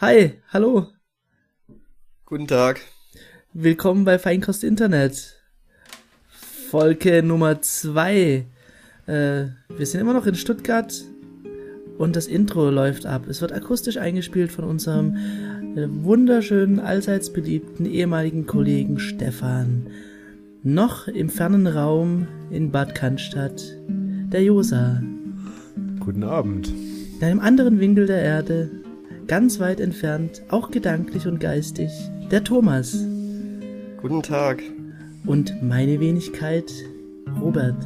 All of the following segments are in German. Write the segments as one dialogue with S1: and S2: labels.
S1: Hi, hallo.
S2: Guten Tag.
S1: Willkommen bei Feinkost Internet. Folge Nummer zwei. Äh, wir sind immer noch in Stuttgart und das Intro läuft ab. Es wird akustisch eingespielt von unserem äh, wunderschönen, allseits beliebten ehemaligen Kollegen Stefan. Noch im fernen Raum in Bad Cannstatt, der Josa.
S3: Guten Abend.
S1: In einem anderen Winkel der Erde, ganz weit entfernt, auch gedanklich und geistig, der Thomas.
S2: Guten Tag.
S1: Und meine Wenigkeit, Robert.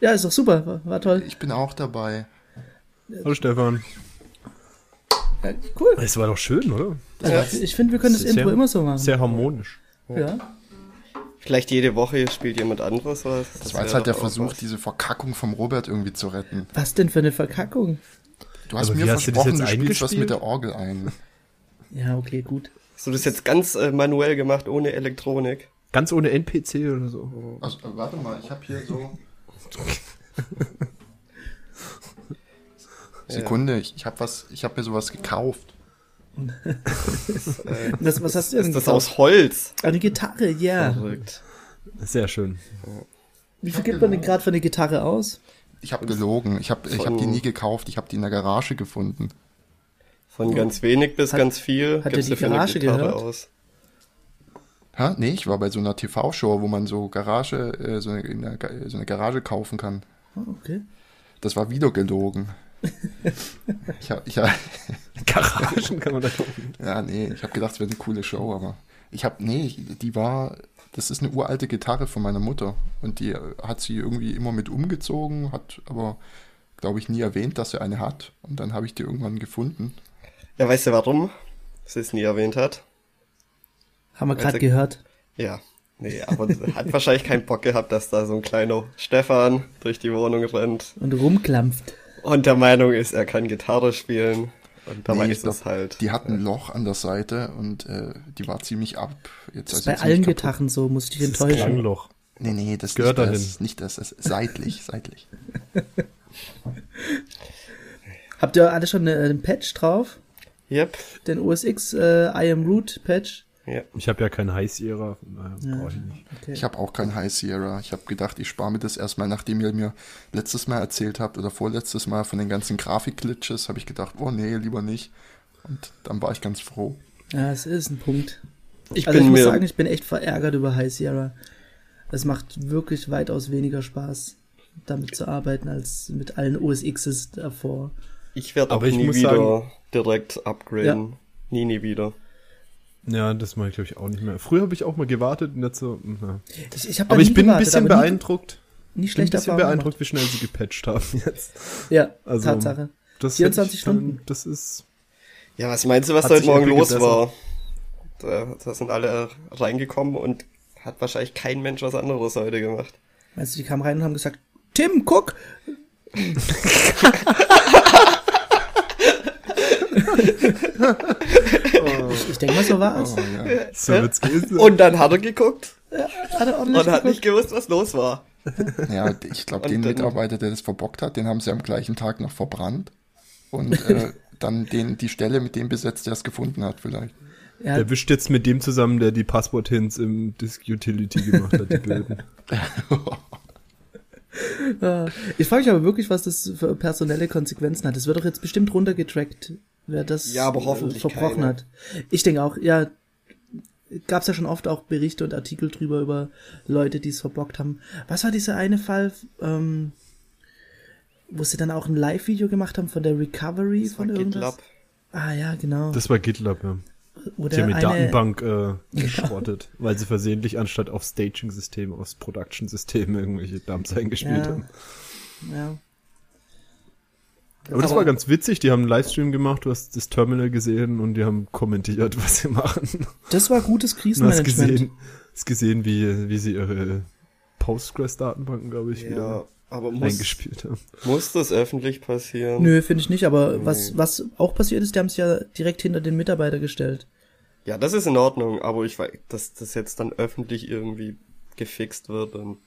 S1: Ja, ist doch super, war, war toll.
S4: Ich bin auch dabei.
S3: Hallo Stefan.
S1: Ja, cool.
S3: Es war doch schön, oder?
S1: Also, ich finde, wir können das Intro immer so machen.
S3: Sehr harmonisch.
S1: ja.
S2: Vielleicht jede Woche spielt jemand anderes was.
S4: Das war jetzt halt der Versuch,
S2: was.
S4: diese Verkackung vom Robert irgendwie zu retten.
S1: Was denn für eine Verkackung?
S4: Du hast
S3: Aber
S4: mir
S3: wie hast du das
S4: versprochen,
S3: jetzt
S4: du spielst was
S3: eingespielt?
S4: mit der Orgel ein.
S1: Ja, okay, gut.
S2: Hast du das jetzt ganz äh, manuell gemacht, ohne Elektronik?
S3: Ganz ohne NPC oder so.
S4: Also, äh, warte mal, ich habe hier so... Sekunde, ich, ich habe was, ich habe mir sowas gekauft.
S1: Das, was hast du denn
S2: Ist das
S1: gekauft?
S2: aus Holz?
S1: Eine Gitarre, ja.
S2: Verrückt.
S3: Sehr schön.
S1: Wie viel gibt man denn gerade für eine Gitarre aus?
S4: Ich habe gelogen. Ich habe ich hab die nie gekauft. Ich habe die in der Garage gefunden.
S2: Von ganz wenig bis
S1: Hat-
S2: ganz viel
S1: hat dir die Garage gehört?
S2: aus.
S4: Ha? Nee, ich war bei so einer TV-Show, wo man so Garage, äh, so, eine, in der, Ga- so eine Garage kaufen kann.
S1: Oh, okay.
S4: Das war wieder gelogen. ich hab, ich hab,
S3: Garagen kann man da kaufen.
S4: Ja, nee, ich habe gedacht, es wäre eine coole Show, aber ich habe, nee, die war, das ist eine uralte Gitarre von meiner Mutter und die hat sie irgendwie immer mit umgezogen, hat aber, glaube ich, nie erwähnt, dass sie eine hat und dann habe ich die irgendwann gefunden.
S2: Ja, weißt du warum? Sie es nie erwähnt hat?
S1: Haben wir gerade gehört.
S2: Ja. Nee, aber hat wahrscheinlich keinen Bock gehabt, dass da so ein kleiner Stefan durch die Wohnung rennt
S1: Und rumklampft.
S2: und der Meinung ist, er kann Gitarre spielen. Und dabei
S4: Nee,
S2: ist es halt.
S4: Die hat ein Loch an der Seite und äh, die war ziemlich ab. Jetzt
S1: Das ist
S4: also
S1: bei allen
S4: kaputt.
S1: Gitarren so, muss ich dich
S3: Das
S1: enttäuschen.
S3: Klangloch.
S4: Nee, nee, das
S3: Gehört
S4: nicht
S3: dahin.
S4: das, nicht das, das ist seitlich, seitlich.
S1: Habt ihr alle schon äh, einen Patch drauf?
S2: Yep.
S1: Den OSX äh, I am Root Patch?
S2: Ja.
S3: Ich habe ja kein High Sierra, von daher brauche ich nicht.
S1: Okay.
S4: Ich habe auch kein High Sierra. Ich habe gedacht, ich spare mir das erstmal, nachdem ihr mir letztes Mal erzählt habt oder vorletztes Mal von den ganzen Grafikglitches, habe ich gedacht, oh nee, lieber nicht. Und dann war ich ganz froh.
S1: Ja, es ist ein Punkt.
S2: Ich
S1: Also
S2: bin
S1: ich muss
S2: mir.
S1: sagen, ich bin echt verärgert über High Sierra. Es macht wirklich weitaus weniger Spaß, damit zu arbeiten, als mit allen OSXs davor.
S2: Ich werde auch
S3: Aber ich
S2: nie
S3: muss
S2: wieder
S3: sagen-
S2: direkt upgraden. Nie, nie wieder.
S3: Ja, das mache ich glaube ich auch nicht mehr. Früher habe ich auch mal gewartet und jetzt so. Na.
S1: Ich, ich
S3: Aber ich bin ein
S1: gewartet,
S3: bisschen
S1: aber nie-
S3: beeindruckt.
S1: Nie
S3: Bin ein
S1: schlecht
S3: bisschen beeindruckt, wie schnell sie gepatcht haben jetzt.
S1: Ja,
S3: Also,
S1: Tatsache.
S3: Das
S1: 24
S3: hätte ich dann-
S1: Stunden.
S3: Das ist.
S2: Ja, was meinst du, was heute Morgen los war? Da, da sind alle reingekommen und hat wahrscheinlich kein Mensch was anderes heute gemacht.
S1: Meinst du, die kamen rein und haben gesagt, Tim, guck! denke mal, so war es.
S4: Oh, ja.
S3: So wird's.
S2: Und dann hat er geguckt
S1: Hat er
S2: und hat nicht gewusst, was los war.
S4: ja, ich glaube, den Mitarbeiter, der das verbockt hat, den haben sie am gleichen Tag noch verbrannt. Und äh, dann den, die Stelle mit dem besetzt, der es gefunden hat, vielleicht.
S1: Ja,
S3: Der wischt jetzt mit dem zusammen, der die Passwort-Hints im Disk Utility gemacht hat, die Böden.
S1: ich frage mich aber wirklich, was das für personelle Konsequenzen hat. Es wird doch jetzt bestimmt runtergetrackt, wer das
S2: Ja, aber hoffentlich
S1: äh, verbrochen
S2: keine.
S1: hat. Ich denke auch, ja, gab's ja schon oft auch Berichte und Artikel drüber über Leute, die es verbockt haben. Was war dieser eine Fall, ähm, wo sie dann auch ein Live-Video gemacht haben von der Recovery
S2: Das war
S1: von irgendwas?
S2: GitLab.
S1: Ah ja, genau.
S3: Das war GitLab, ja.
S1: Oder
S3: Die haben
S1: eine-
S3: Datenbank äh, geschrottet, weil sie versehentlich anstatt auf Staging-System aufs Production-System irgendwelche Dumps eingespielt
S1: Ja.
S3: haben.
S1: Ja.
S3: Aber das
S1: Aber-
S3: war ganz witzig, die haben einen Livestream gemacht, du hast das Terminal gesehen und die haben kommentiert, was sie machen.
S1: Das war gutes
S3: Du hast
S1: Krisenmanagement.
S3: gesehen, hast gesehen wie, wie sie ihre Postgres-Datenbanken, glaube ich,
S2: Ja,
S3: wieder
S2: aber muss,
S3: eingespielt haben.
S2: muss das öffentlich passieren?
S1: Nö, finde ich nicht, aber
S2: Nee.
S1: was, was auch passiert ist, die haben es ja direkt hinter den Mitarbeiter gestellt.
S2: Ja, das ist in Ordnung, aber ich weiß, dass das jetzt dann öffentlich irgendwie gefixt wird. Und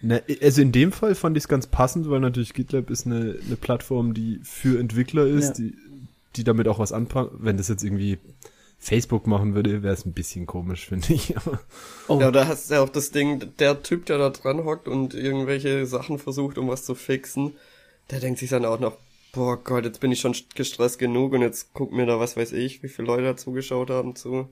S3: Na, also in dem Fall fand ich es ganz passend, weil natürlich GitLab ist eine, eine Plattform, die für Entwickler ist,
S1: Ja.
S3: die die damit auch was anfangen. Wenn das jetzt irgendwie Facebook machen würde, wäre es ein bisschen komisch, finde ich.
S1: Oh,
S2: Ja, da hast du ja auch das Ding, der Typ, der da dran hockt und irgendwelche Sachen versucht, um was zu fixen, der denkt sich dann auch noch, boah Gott, jetzt bin ich schon gestresst genug und jetzt guckt mir da, was weiß ich, wie viele Leute da zugeschaut haben zu.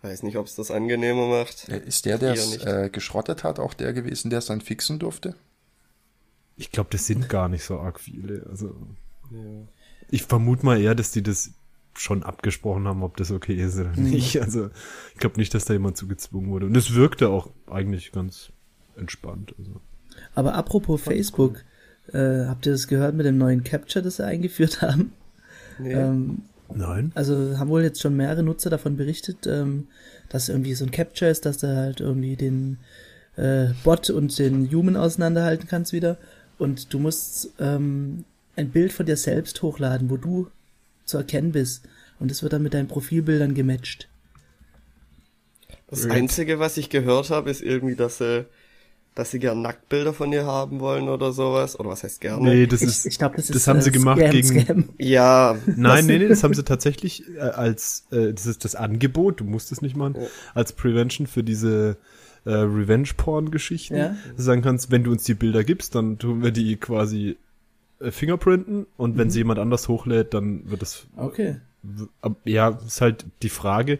S2: Weiß nicht, ob es das angenehmer macht.
S4: Äh, Ist der, der es
S2: nicht.
S4: äh, geschrottet hat, auch der gewesen, der es dann fixen durfte?
S3: ich glaube, das sind gar nicht so arg viele. Also ich vermute mal eher, dass die das schon abgesprochen haben, ob das okay ist oder nicht. Also ich glaube nicht, dass da jemand zu gezwungen wurde. Und es wirkte auch eigentlich ganz entspannt. Also.
S1: aber apropos Facebook, äh, habt ihr das gehört mit dem neuen Capture, das sie eingeführt haben?
S2: Nee.
S1: Ähm,
S3: Nein.
S1: also haben wohl jetzt schon mehrere Nutzer davon berichtet, ähm, dass irgendwie so ein Capture ist, dass du halt irgendwie den äh, Bot und den Human auseinanderhalten kannst wieder. Und du musst ähm, ein Bild von dir selbst hochladen, wo du zu erkennen bist. Und das wird dann mit deinen Profilbildern gematcht.
S2: Das Einzige, was ich gehört habe, ist irgendwie, dass sie, dass sie gern Nacktbilder von dir haben wollen oder sowas. Oder was heißt gerne?
S3: Nee, das
S1: ich
S3: ist.
S1: ich glaube, das ist
S3: das haben
S1: äh,
S3: sie gemacht
S1: Scam,
S3: gegen-
S1: Scam.
S2: Ja,
S3: Nein, nee, nee, das haben sie tatsächlich äh, als, äh, das ist das Angebot, du musst es nicht machen,
S2: Ja.
S3: als Prevention für diese äh, Revenge-Porn-Geschichten.
S1: Ja.
S3: Dass du sagen kannst, wenn du uns die Bilder gibst, dann tun wir die quasi fingerprinten und
S1: Mhm.
S3: wenn sie jemand anders hochlädt, dann wird das
S1: Okay.
S3: ja, ist halt die Frage,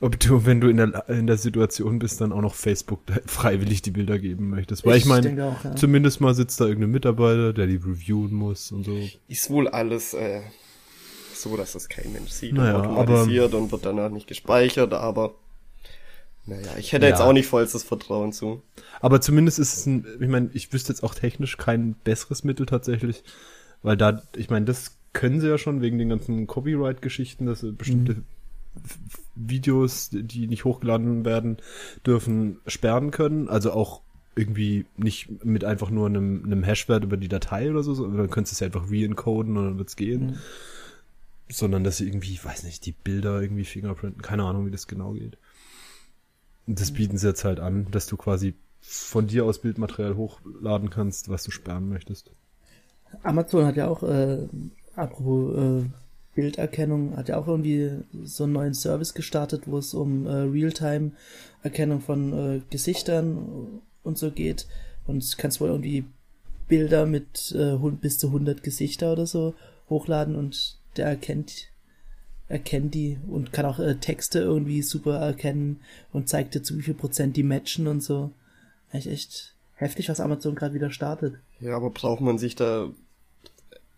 S3: ob du, wenn du in der, in der Situation bist, dann auch noch Facebook freiwillig die Bilder geben möchtest. Weil ich, meine,
S1: denke auch, ja.
S3: zumindest mal sitzt da irgendein Mitarbeiter, der die reviewen muss und so.
S2: ist wohl alles äh, so, dass das kein Mensch sieht
S3: Naja,
S2: und automatisiert und wird danach nicht gespeichert, aber naja, ich hätte
S3: Ja.
S2: jetzt auch nicht vollstes Vertrauen zu.
S3: Aber zumindest ist es ein, ich meine, ich wüsste jetzt auch technisch kein besseres Mittel tatsächlich, weil da, ich meine, das können sie ja schon wegen den ganzen Copyright-Geschichten, dass sie bestimmte F- Videos, die nicht hochgeladen werden dürfen, sperren können. Also auch irgendwie nicht mit einfach nur einem, einem Hashwert über die Datei oder so, sondern dann könntest du es ja einfach re-encoden und dann wird's gehen. Sondern dass sie irgendwie, ich weiß nicht, die Bilder irgendwie fingerprinten, keine Ahnung, wie das genau geht. Das bieten sie jetzt halt an, dass du quasi von dir aus Bildmaterial hochladen kannst, was du sperren möchtest.
S1: Amazon hat ja auch, äh, apropos äh, Bilderkennung, hat ja auch irgendwie so einen neuen Service gestartet, wo es um äh, Realtime-Erkennung von äh, Gesichtern und so geht. Und du kannst wohl irgendwie Bilder mit äh, bis zu 100 Gesichter oder so hochladen und der erkennt erkennt die und kann auch äh, Texte irgendwie super erkennen und zeigt dir zu wie viel Prozent die matchen und so. Echt, echt heftig, was Amazon gerade wieder startet.
S2: Ja, aber braucht man sich da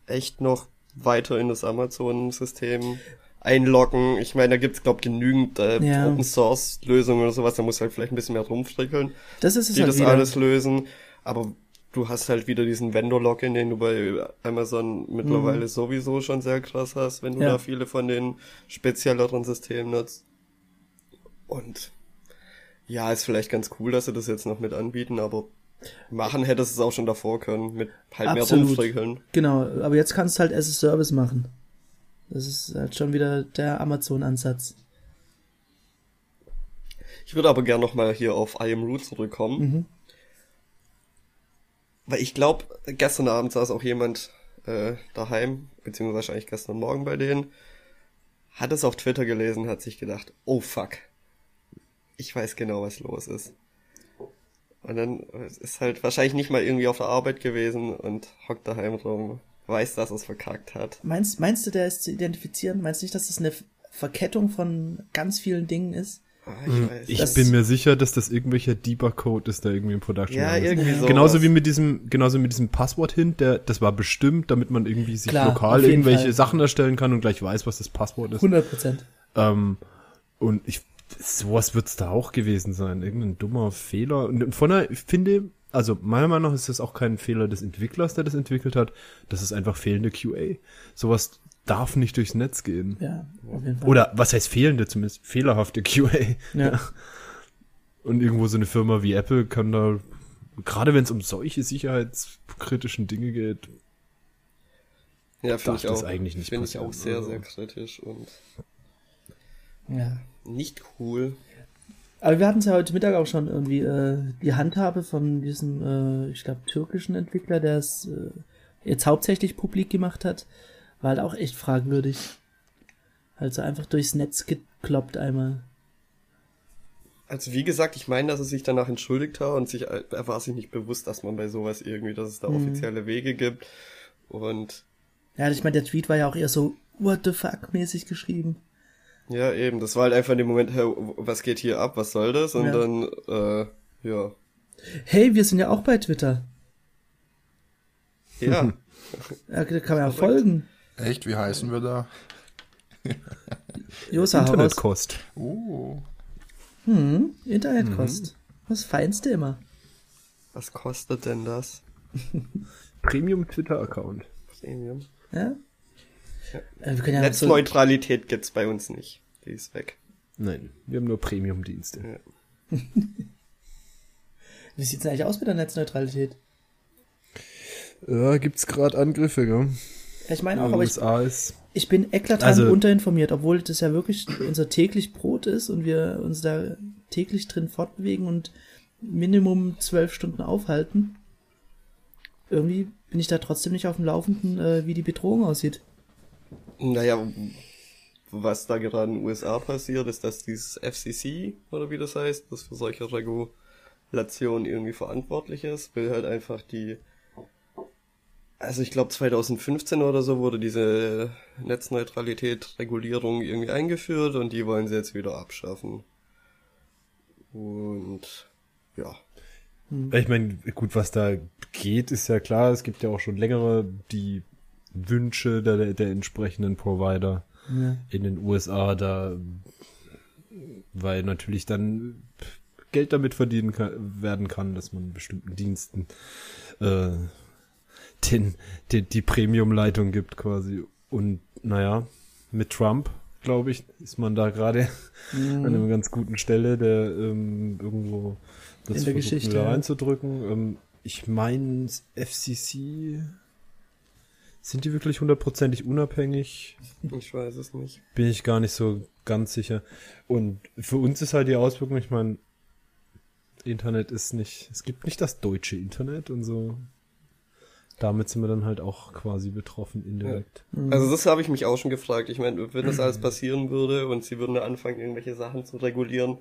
S2: echt noch weiter in das Amazon-System einloggen? Ich meine, da gibt's glaub genügend äh,
S1: Ja.
S2: Open-Source-Lösungen oder sowas, da muss halt vielleicht ein bisschen mehr rumfrickeln,
S1: Das ist es
S2: die
S1: halt
S2: das
S1: wieder.
S2: alles lösen. Aber du hast halt wieder diesen Vendor-Login, den du bei Amazon mittlerweile sowieso schon sehr krass hast, wenn du
S1: Mhm. Ja.
S2: da viele von den spezielleren Systemen nutzt. Und ja, ist vielleicht ganz cool, dass sie das jetzt noch mit anbieten, aber machen hättest du es auch schon davor können, mit halt mehr
S1: Absolut.
S2: rumfrickeln.
S1: Genau, aber jetzt kannst du halt as a Service machen. Das ist halt schon wieder der Amazon-Ansatz.
S2: Ich würde aber gern noch mal hier auf I Am Root zurückkommen.
S1: Mhm.
S2: Weil ich glaube, gestern Abend saß auch jemand äh, daheim, beziehungsweise wahrscheinlich gestern Morgen bei denen, hat es auf Twitter gelesen, hat sich gedacht, oh fuck, ich weiß genau, was los ist. Und dann ist halt wahrscheinlich nicht mal irgendwie auf der Arbeit gewesen und hockt daheim rum, weiß, dass es verkackt hat.
S1: Meinst, meinst du, der ist zu identifizieren? Meinst du nicht, dass das eine Verkettung von ganz vielen Dingen ist?
S2: Ah, ich weiß.
S3: Ich bin mir sicher, dass das irgendwelcher Debug-Code ist, der irgendwie im Production
S2: ja,
S3: ist.
S2: irgendwie so.
S3: Genauso wie mit diesem, genauso mit diesem Passwort-Hint, der, das war bestimmt, damit man irgendwie sich
S1: Klar,
S3: lokal irgendwelche
S1: Fall.
S3: Sachen erstellen kann und gleich weiß, was das Passwort ist.
S1: 100 Prozent.
S3: Ähm, und ich, sowas wird's da auch gewesen sein. Irgendein dummer Fehler. Und von der, ich finde, also meiner Meinung nach ist das auch kein Fehler des Entwicklers, der das entwickelt hat. Das ist einfach fehlende QA. Sowas darf nicht durchs Netz gehen.
S1: Ja, auf jeden Fall.
S3: Oder was heißt fehlende, zumindest fehlerhafte QA.
S1: ja.
S3: Und irgendwo so eine Firma wie Apple kann da, gerade wenn es um solche sicherheitskritischen Dinge geht,
S2: ja, finde
S3: darf
S2: ich
S3: das
S2: auch,
S3: eigentlich nicht
S2: finde ich auch sehr, sehr kritisch und
S1: ja.
S2: nicht cool.
S1: Aber wir hatten es ja heute Mittag auch schon irgendwie, äh, die Handhabe von diesem, äh, ich glaube, türkischen Entwickler, der es äh, jetzt hauptsächlich publik gemacht hat, War halt auch echt fragwürdig. Halt so einfach durchs Netz gekloppt einmal.
S2: Also wie gesagt, ich meine, dass er sich danach entschuldigt hat und sich, er war sich nicht bewusst, dass man bei sowas irgendwie, dass es da
S1: Mhm.
S2: offizielle Wege gibt. Und
S1: Ja, ich meine, der Tweet war ja auch eher so what the fuck mäßig geschrieben.
S2: ja, eben, das war halt einfach in dem Moment, hey, was geht hier ab, was soll das? Und
S1: Ja.
S2: dann, äh, ja.
S1: Hey, wir sind ja auch bei Twitter.
S2: Ja,
S1: Ja, da kann man ja folgen.
S4: Echt, wie heißen wir da?
S1: Josa.
S3: Internetkost.
S4: Oh.
S1: Hm, Internetkost. Das Feinste immer.
S2: was kostet denn das?
S3: Premium Twitter-Account.
S2: Premium.
S1: Ja? Äh, wir können ja so,
S2: Netzneutralität gibt's bei uns nicht. Die ist weg.
S3: Nein, wir haben nur Premium-Dienste.
S1: wie sieht's denn eigentlich aus mit der Netzneutralität?
S3: Ja, gibt's gerade Angriffe, gell?
S1: Ich meine
S3: In
S1: auch, aber ich, ich bin eklatant
S3: Also-
S1: unterinformiert, obwohl das ja wirklich unser täglich Brot ist und wir uns da täglich drin fortbewegen und Minimum zwölf Stunden aufhalten. Irgendwie bin ich da trotzdem nicht auf dem Laufenden, äh, wie die Bedrohung aussieht.
S2: Naja, was da gerade in den USA passiert, ist, dass dieses FCC, oder wie das heißt, das für solche Regulationen irgendwie verantwortlich ist, will halt einfach die, also ich glaube 2015 oder so wurde diese Netzneutralität, Regulierung irgendwie eingeführt und die wollen sie jetzt wieder abschaffen. Und ja,
S3: Ich meine, gut, was da geht, ist ja klar. Es gibt ja auch schon längere die Wünsche der, der entsprechenden Provider
S1: Ja.
S3: in den USA, da, weil natürlich dann Geld damit verdienen kann, werden kann, dass man bestimmten Diensten äh, den, den, die Premium-Leitung gibt quasi. Und naja, mit Trump, glaube ich, ist man da gerade an einer ganz guten Stelle, der ähm, irgendwo das
S1: In der
S3: versucht
S1: Geschichte, ja.
S3: reinzudrücken. Ähm, ich meine, FCC, sind die wirklich hundertprozentig unabhängig?
S2: ich weiß es nicht.
S3: Bin ich gar nicht so ganz sicher. Und für uns ist halt die Auswirkung, ich meine, Internet ist nicht, es gibt nicht das deutsche Internet und so. Damit sind wir dann halt auch quasi betroffen indirekt.
S2: Also das habe ich mich auch schon gefragt. Ich meine, wenn das alles passieren würde und sie würden da anfangen, irgendwelche Sachen zu regulieren,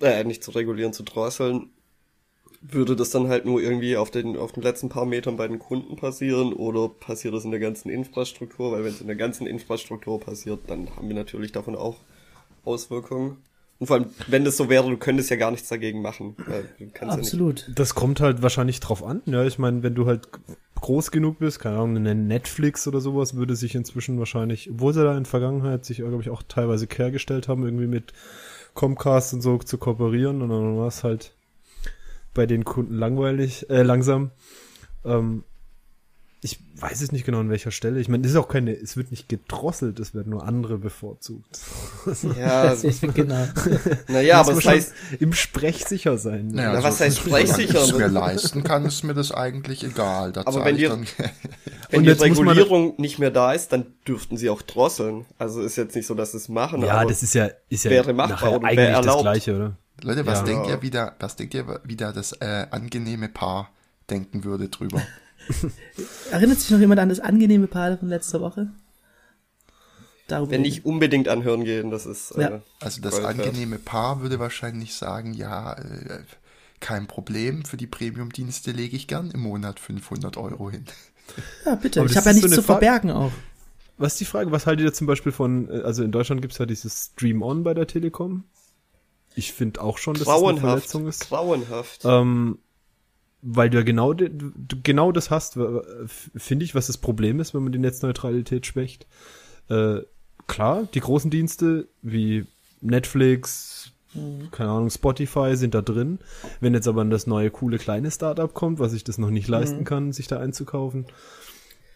S2: äh, nicht zu regulieren, zu drosseln, würde das dann halt nur irgendwie auf den, auf den letzten paar Metern bei den Kunden passieren oder passiert das in der ganzen Infrastruktur? Weil wenn es in der ganzen Infrastruktur passiert, dann haben wir natürlich davon auch Auswirkungen. Und vor allem, wenn das so wäre, du könntest ja gar nichts dagegen machen. Kannst
S1: Absolut.
S3: Das kommt halt wahrscheinlich drauf an. Ja, ich meine, wenn du halt groß genug bist, keine Ahnung, eine Netflix oder sowas würde sich inzwischen wahrscheinlich, obwohl sie da in der Vergangenheit sich, glaube ich, auch teilweise quergestellt haben, irgendwie mit Comcast und so zu kooperieren und dann war es halt bei den Kunden langweilig, äh, langsam. Ähm, ich weiß es nicht genau an welcher Stelle. Ich meine, es ist auch keine, es wird nicht gedrosselt, es werden nur andere bevorzugt.
S2: Ja,
S1: genau.
S2: naja, aber es heißt,
S3: im Sprech sicher sein. ne?
S4: Naja,
S2: Na, was heißt sprechsicher?
S4: Solange ich es mir leisten kann, ist mir das eigentlich egal. Da
S2: Aber wenn dir-
S4: dann,
S2: Wenn die Regulierung nicht mehr da ist, dann dürften sie auch drosseln. Also ist jetzt nicht so, dass sie es machen.
S3: Ja,
S2: aber
S3: das ist ja, ist ja
S2: wäre machbar oder wäre
S3: eigentlich das
S2: erlaubt.
S3: Gleiche, oder?
S4: Leute, was
S3: Ja.
S4: denkt ihr wieder, was denkt ihr wieder das äh, angenehme Paar denken würde drüber?
S1: Erinnert sich noch jemand an das angenehme Paar von letzter Woche? Darüber
S2: wenn nicht unbedingt anhören gehen, das ist
S1: Ja.
S2: äh,
S4: Also das angenehme Paar würde wahrscheinlich sagen, ja, äh, kein Problem, für die Premium-Dienste lege ich gern im Monat 500 Euro hin.
S1: Ja, bitte.
S3: Aber
S1: Ich habe ja nichts
S3: so
S1: zu
S3: Frage-
S1: verbergen auch.
S3: Was ist die Frage? Was haltet ihr zum Beispiel von, äh, also in Deutschland gibt's ja dieses Stream-On bei der Telekom. Ich finde auch schon, dass das eine. Verletzung ist.
S2: Grauenhaft.
S3: Ähm, weil du ja genau, du genau das hast, finde ich, was das Problem ist, wenn man die Netzneutralität schwächt. Äh, klar, die großen Dienste wie Netflix, keine Ahnung, Spotify sind da drin. Wenn jetzt aber das neue coole kleine Startup kommt, was sich das noch nicht leisten kann, sich da einzukaufen,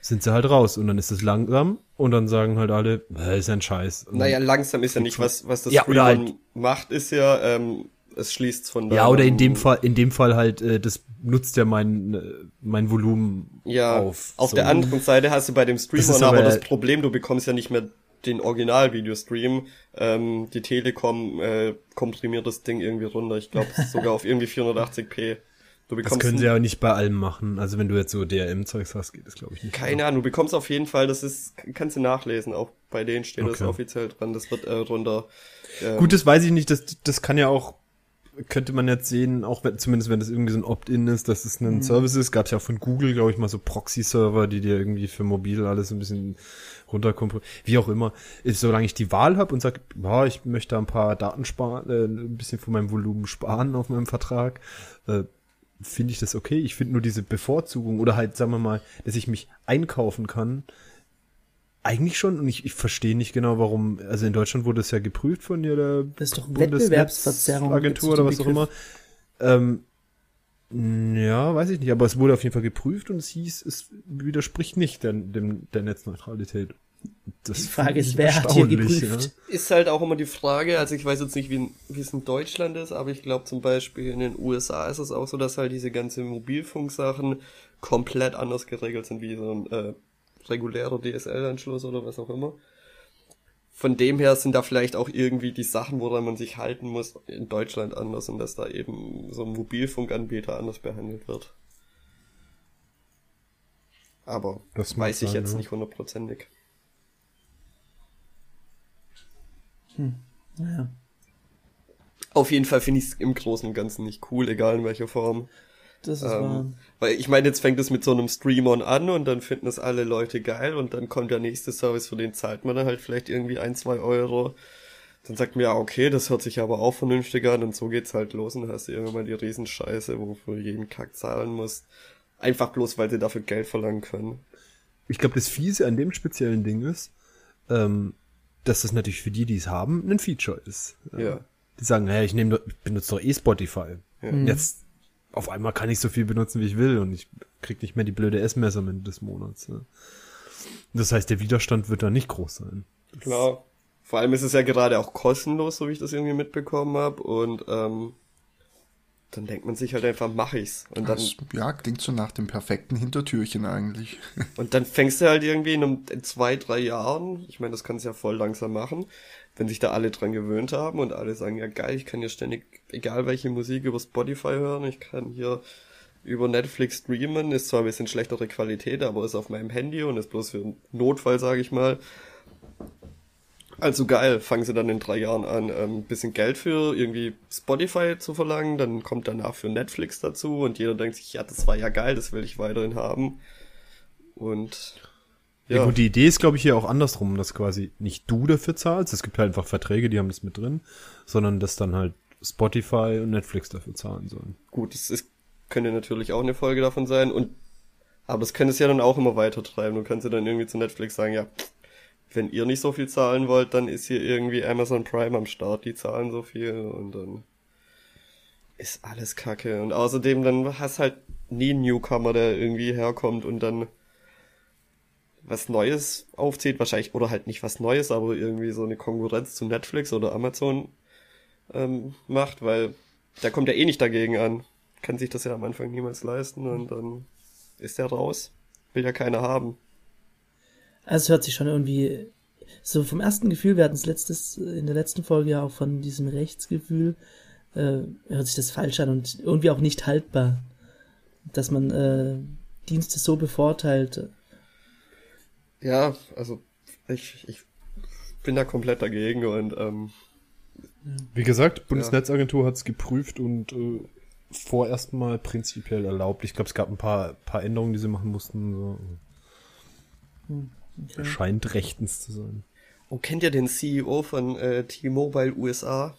S3: sind sie halt raus und dann ist es langsam und dann sagen halt alle, ist ja ein Scheiß. Und
S2: naja, langsam ist ja nicht, was, was das
S3: Ja,
S2: Streamern
S3: halt-
S2: macht, ist ja, ähm, es schließt von
S3: Ja, oder in dem Fall, in dem Fall halt, äh, das nutzt ja mein, äh, mein Volumen
S2: ja,
S3: auf.
S2: Auf
S3: So.
S2: der anderen Seite hast du bei dem Streamer aber
S3: aber-
S2: das Problem, du bekommst ja nicht mehr den Original-Videostream. Ähm, die Telekom äh, komprimiert das Ding irgendwie runter. Ich glaube sogar auf irgendwie 480p. Du
S3: Das
S2: bekommst
S3: können
S2: ein-
S3: sie ja nicht bei allem machen. Also wenn du jetzt so DRM-Zeugs hast, geht das glaube ich nicht.
S2: Keine Ahnung, du bekommst auf jeden Fall, das ist, kannst du nachlesen, auch bei denen steht das
S3: Okay.
S2: offiziell dran, das wird äh, runter. Ähm,
S3: Gut, das weiß ich nicht. Das, das kann ja auch, könnte man jetzt sehen, auch wenn, zumindest wenn das irgendwie so ein Opt-in ist, dass es ein Service ist. Gab es ja auch von Google, glaube ich, mal so Proxy-Server, die dir irgendwie für mobil alles ein bisschen runterkommen. Wie auch immer. Ist, solange ich die Wahl habe und sage, ja, ich möchte ein paar Daten sparen, äh, ein bisschen von meinem Volumen sparen auf meinem Vertrag, äh, finde ich das okay. Ich finde nur diese Bevorzugung oder halt, sagen wir mal, dass ich mich einkaufen kann, eigentlich schon, und ich, ich verstehe nicht genau, warum, also in Deutschland wurde es ja geprüft von der
S1: Das ist doch Wettbewerbsverzerrung,
S3: Agentur oder was auch immer.
S1: Begriff.
S3: Ähm, ja, weiß ich nicht, aber es wurde auf jeden Fall geprüft und es hieß, es widerspricht nicht der, dem, der Netzneutralität. Das
S1: Die Frage ist, wer hat hier geprüft?
S2: ist halt auch immer die Frage, also ich weiß jetzt nicht, wie, wie es in Deutschland ist, aber ich glaube zum Beispiel in den USA ist es auch so, dass halt diese ganze Mobilfunksachen komplett anders geregelt sind wie so ein äh, regulärer DSL-Anschluss oder was auch immer. Von dem her sind da vielleicht auch irgendwie die Sachen, woran man sich halten muss, in Deutschland anders und dass da eben so ein Mobilfunkanbieter anders behandelt wird. Aber
S3: Das
S2: weiß ich
S3: sein,
S2: jetzt
S3: ja.
S2: nicht hundertprozentig.
S1: Ja.
S2: Auf jeden Fall finde ich es im Großen und Ganzen nicht cool, egal in welcher Form.
S1: Das ist wahr.
S2: Ähm, weil ich meine, jetzt fängt es mit so einem Stream-On an und dann finden es alle Leute geil und dann kommt der nächste Service, für den zahlt man dann halt vielleicht irgendwie ein, zwei Euro. Dann sagt man ja, okay, das hört sich aber auch vernünftig an und so geht's halt los und hast du irgendwann mal die Riesenscheiße, wo du jeden Kack zahlen musst. Einfach bloß, weil sie dafür Geld verlangen können.
S3: Ich glaube, das Fiese an dem speziellen Ding ist, ähm, dass das natürlich für die, die es haben, ein Feature ist.
S2: Ja.
S3: Die sagen, hey, ich nehme, ich benutze doch eh Spotify. Und Jetzt auf einmal kann ich so viel benutzen, wie ich will und ich krieg nicht mehr die blöde S-Messe am Ende des Monats. Ne? Das heißt, der Widerstand wird da nicht groß sein.
S2: Klar. Vor allem ist es ja gerade auch kostenlos, so wie ich das irgendwie mitbekommen habe. Und ähm, dann denkt man sich halt einfach, mach ich's. Und dann,
S4: Das, ja, klingt so nach dem perfekten Hintertürchen eigentlich.
S2: und dann fängst du halt irgendwie in, einem, in zwei, drei Jahren, ich meine, das kannst du ja voll langsam machen, wenn sich da alle dran gewöhnt haben und alle sagen, ja geil, ich kann hier ständig, egal welche Musik über Spotify hören, ich kann hier über Netflix streamen, ist zwar ein bisschen schlechtere Qualität, aber ist auf meinem Handy und ist bloß für einen Notfall, sage ich mal. Also geil, fangen sie dann in drei Jahren an, ähm, ein bisschen Geld für irgendwie Spotify zu verlangen, dann kommt danach für Netflix dazu und jeder denkt sich, ja, das war ja geil, das will ich weiterhin haben. Und
S3: Ja.
S2: ja,
S3: gut, die Idee ist, glaube ich, hier auch andersrum, dass quasi nicht du dafür zahlst. Es gibt halt einfach Verträge, die haben das mit drin, sondern dass dann halt Spotify und Netflix dafür zahlen sollen.
S2: gut, das ist, könnte natürlich auch eine Folge davon sein und aber das könnte es ja dann auch immer weiter treiben. Du kannst ja dann irgendwie zu Netflix sagen, ja, wenn ihr nicht so viel zahlen wollt, dann ist hier irgendwie Amazon Prime am Start, die zahlen so viel und dann ist alles kacke. Und außerdem dann hast halt nie einen Newcomer, der irgendwie herkommt und dann was Neues aufzieht, wahrscheinlich, oder halt nicht was Neues, aber irgendwie so eine Konkurrenz zu Netflix oder Amazon ähm, macht, weil der kommt ja eh nicht dagegen an. Kann sich das ja am Anfang niemals leisten und dann ist der raus. Will ja keiner haben.
S1: Also es hört sich schon irgendwie so vom ersten Gefühl, wir hatten es letztes in der letzten Folge ja auch von diesem Rechtsgefühl, äh, hört sich das falsch an und irgendwie auch nicht haltbar, dass man äh, Dienste so bevorteilt.
S2: Ja, also ich, ich bin da komplett dagegen und ähm,
S3: Wie gesagt, Bundesnetzagentur hat es geprüft und äh, vorerst mal prinzipiell erlaubt. Ich glaube, es gab ein paar, paar Änderungen, die sie machen mussten. So.
S1: Okay.
S3: Scheint rechtens zu sein.
S2: oh, kennt ihr den CEO von äh, T-Mobile USA?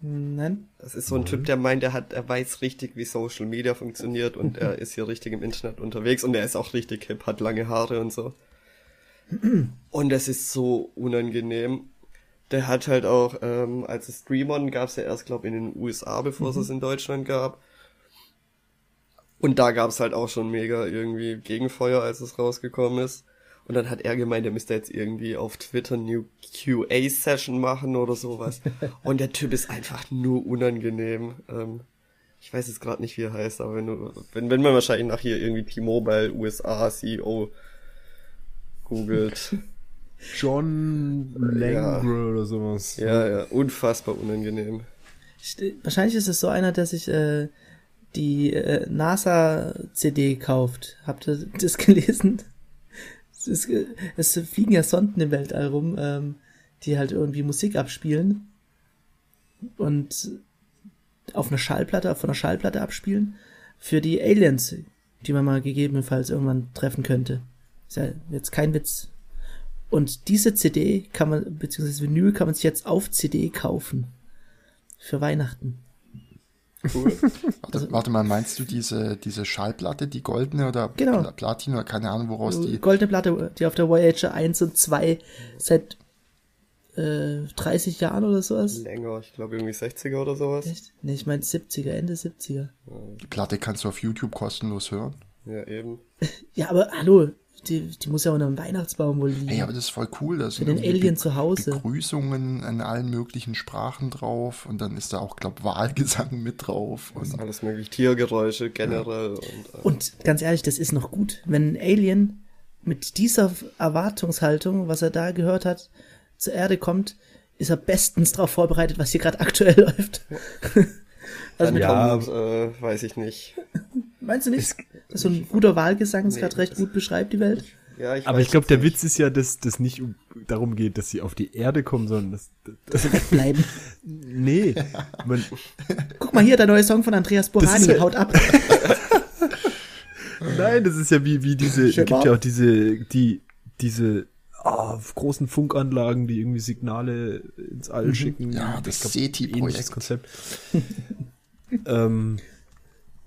S1: Nein?
S2: Das ist so ein Typ, der meint, er hat, er weiß richtig, wie Social Media funktioniert und er ist hier richtig im Internet unterwegs und er ist auch richtig hip, hat lange Haare und so. Und es ist so unangenehm. Der hat halt auch, ähm, als es Streamon gab es ja erst, glaube in den USA, bevor es es in Deutschland gab. Und da gab es halt auch schon mega irgendwie Gegenfeuer, als es rausgekommen ist. Und dann hat er gemeint, er müsste jetzt irgendwie auf Twitter New QA-Session machen oder sowas. Und der Typ ist einfach nur unangenehm. Ähm, ich weiß jetzt gerade nicht, wie er heißt, aber wenn du, wenn, wenn man wahrscheinlich nach hier irgendwie T-Mobile USA CEO googelt.
S3: John Langre oder sowas.
S2: ja, ja, unfassbar unangenehm.
S1: Wahrscheinlich ist es so einer, der sich, äh, die äh, NASA-CD kauft. Habt ihr das gelesen? Es, es fliegen ja Sonden im Weltall rum, ähm, die halt irgendwie Musik abspielen und auf einer Schallplatte, von einer Schallplatte abspielen für die Aliens, die man mal gegebenenfalls irgendwann treffen könnte. Ist ja jetzt kein Witz. Und diese CD kann man, beziehungsweise Vinyl kann man sich jetzt auf CD kaufen. Für Weihnachten.
S2: Cool.
S4: Warte, warte mal, meinst du diese, diese Schallplatte, die goldene oder
S1: Genau.
S4: Pla- Platin oder keine Ahnung, woraus die.
S1: Goldene Platte, die auf der Voyager 1 und 2 seit äh, 30 Jahren oder sowas.
S2: Länger, ich glaube irgendwie 60er oder sowas.
S1: Echt? Nee, ich meine 70er, Ende 70er.
S4: Die Platte kannst du auf YouTube kostenlos hören.
S2: Ja, eben.
S1: Ja, aber hallo, die, die muss ja unter dem Weihnachtsbaum wohl liegen.
S4: Ey, aber das ist voll cool. Da sind
S1: den Alien
S4: Be-
S1: zu Hause.
S4: Begrüßungen in allen möglichen Sprachen drauf und dann ist da auch, glaub, Wahlgesang mit drauf.
S2: Das ist
S4: Und
S2: alles möglich. Tiergeräusche generell und äh,
S1: Und ganz ehrlich, das ist noch gut. Wenn ein Alien mit dieser Erwartungshaltung, was er da gehört hat, zur Erde kommt, ist er bestens darauf vorbereitet, was hier gerade aktuell läuft. also mit,
S3: Ja,
S2: kommt, äh, weiß ich nicht.
S1: Meinst du nicht, dass so ein guter Wahlgesang es
S2: Nee,
S1: gerade recht gut beschreibt, die Welt?
S2: Ja, ich
S3: Aber ich glaube, der
S2: nicht.
S3: Witz ist ja, dass das nicht um, darum geht, dass sie auf die Erde kommen, sondern dass, dass
S1: Bleiben.
S3: nee, man,
S1: Guck mal hier, der neue Song von Andreas Borani,
S3: ja-
S1: haut ab.
S3: nein, das ist ja wie wie diese,
S1: Schön
S3: gibt
S1: warm.
S3: ja auch diese die diese ah, großen Funkanlagen, die irgendwie Signale ins All schicken.
S4: Ja, das SETI-Projekt.
S3: ähnliches Konzept. ähm,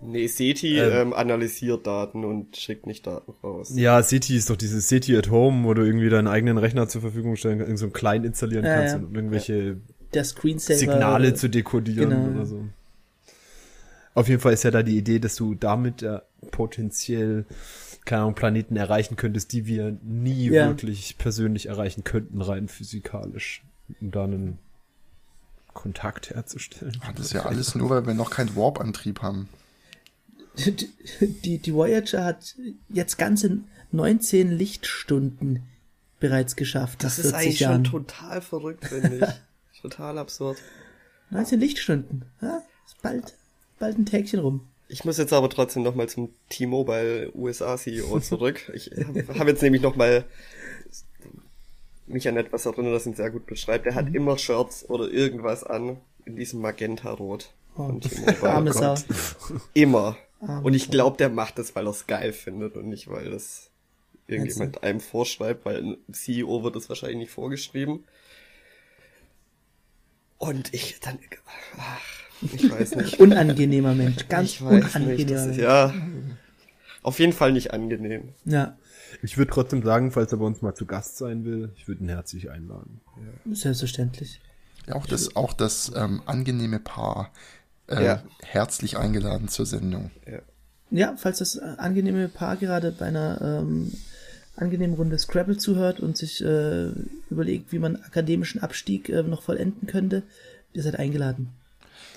S2: Nee, SETI
S3: Ähm.
S2: ähm, analysiert Daten und schickt nicht Daten raus.
S3: ja, SETI ist doch dieses SETI at Home, wo du irgendwie deinen eigenen Rechner zur Verfügung stellen kannst, irgend so einen Client installieren
S1: Ja,
S3: kannst
S1: ja.
S3: und irgendwelche. Signale zu dekodieren
S1: genau.
S3: oder so. Auf jeden Fall ist ja da die Idee, dass du damit ja potenziell, keine Ahnung, Planeten erreichen könntest, die wir nie
S1: Ja.
S3: wirklich persönlich erreichen könnten, rein physikalisch, um da einen Kontakt herzustellen.
S4: Ah, das ist ja alles nur, weil wir noch keinen Warp-Antrieb haben.
S1: Die, die, Voyager hat jetzt ganze 19 Lichtstunden bereits geschafft.
S2: Das ist
S1: 40
S2: eigentlich
S1: Jahren.
S2: schon total verrückt, finde ich. total absurd.
S1: 19 Lichtstunden. Ja, ist bald, bald ein Tägchen rum.
S2: Ich muss jetzt aber trotzdem nochmal zum T-Mobile USA CEO zurück. Ich habe hab jetzt nämlich nochmal mich an etwas erinnert, das ihn sehr gut beschreibt. Er hat
S1: Mhm.
S2: immer Shirts oder irgendwas an in diesem Magenta-Rot von T-Mobile.
S1: Oh. Arme
S2: Oh
S1: Sau.
S2: Gott. Immer.
S1: Arme
S2: Und ich glaube, der macht das, weil er es geil findet und nicht, weil das irgendjemand einem vorschreibt, weil ein CEO wird das wahrscheinlich nicht vorgeschrieben. Und ich dann, ach, ich weiß nicht.
S1: Unangenehmer Mensch. Ganz
S2: ich weiß nicht.
S1: unangenehmer
S2: Das ist,
S1: Mensch.
S2: ja, auf jeden Fall nicht angenehm.
S1: Ja,
S3: Ich würde trotzdem sagen, falls er bei uns mal zu Gast sein will, ich würde ihn herzlich einladen.
S1: selbstverständlich.
S4: Ja, auch das, auch das ähm, angenehme Paar äh,
S2: Ja.
S4: herzlich eingeladen zur Sendung.
S1: Ja, falls das äh, angenehme Paar gerade bei einer ähm, angenehmen Runde Scrabble zuhört und sich äh, überlegt, wie man akademischen Abstieg äh, noch vollenden könnte, ihr seid eingeladen.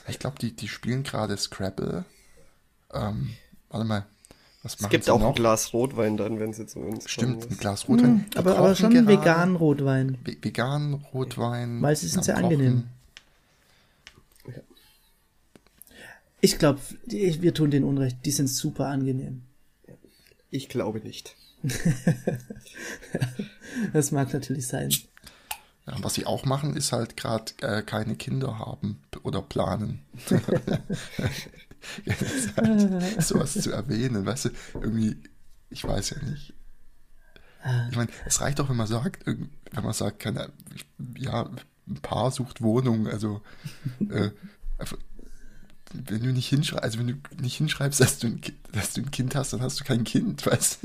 S4: Ich glaube, die, die spielen gerade Scrabble. Ähm, warte mal. Was
S2: Es
S4: machen
S2: gibt
S4: sie
S2: auch
S4: noch?
S2: ein Glas Rotwein dann, wenn sie zu uns
S4: Stimmt,
S2: kommen.
S4: ein Glas Rotwein. Die
S1: aber, aber schon veganen Rotwein.
S4: Ve- Vegan, Rotwein.
S1: Weil sie sind
S4: am
S1: sehr angenehm. Ich glaube, wir tun den Unrecht. Die sind super angenehm.
S2: Ich glaube nicht.
S1: Das mag natürlich sein.
S4: Ja, was sie auch machen, ist halt gerade äh, keine Kinder haben oder planen. halt sowas zu erwähnen, weißt du, irgendwie, ich weiß ja nicht. Ich meine, es reicht doch, wenn man sagt, wenn man sagt, keine, ja, ein Paar sucht Wohnung, also äh, einfach- wenn du nicht hinschreibst, also wenn du nicht hinschreibst, dass du, ein kind, dass du ein Kind hast, dann hast du kein Kind, weißt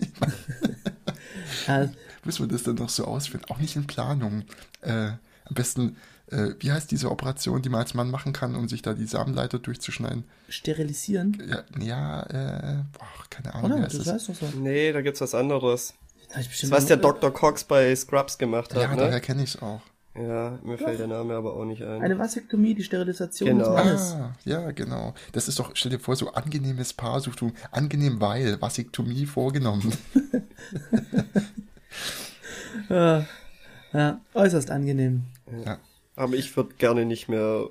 S4: du? Muss man das dann noch so ausführen? Auch nicht in Planung. Äh, am besten, äh, wie heißt diese Operation, die man als Mann machen kann, um sich da die Samenleiter durchzuschneiden?
S1: sterilisieren.
S4: Ja, ja äh, boah, keine Ahnung,
S1: Oder? Das
S4: das?
S1: weißt du so.
S2: Nee, da gibt's was anderes. Das,
S1: bestimmt
S2: was der Dr. Cox bei Scrubs gemacht hat,
S4: Ja, daher
S2: ne?
S4: kenne ich es auch.
S2: Ja, mir fällt der Name aber auch nicht ein.
S1: Eine Vasektomie, die Sterilisation
S2: Genau.
S1: des Mannes.
S4: Ah, ja, genau. Das ist doch, stell dir vor, so angenehmes Paar sucht du, angenehm weil, Vasektomie vorgenommen.
S1: Ja, ja, äußerst angenehm.
S4: ja.
S2: Aber ich würde gerne nicht mehr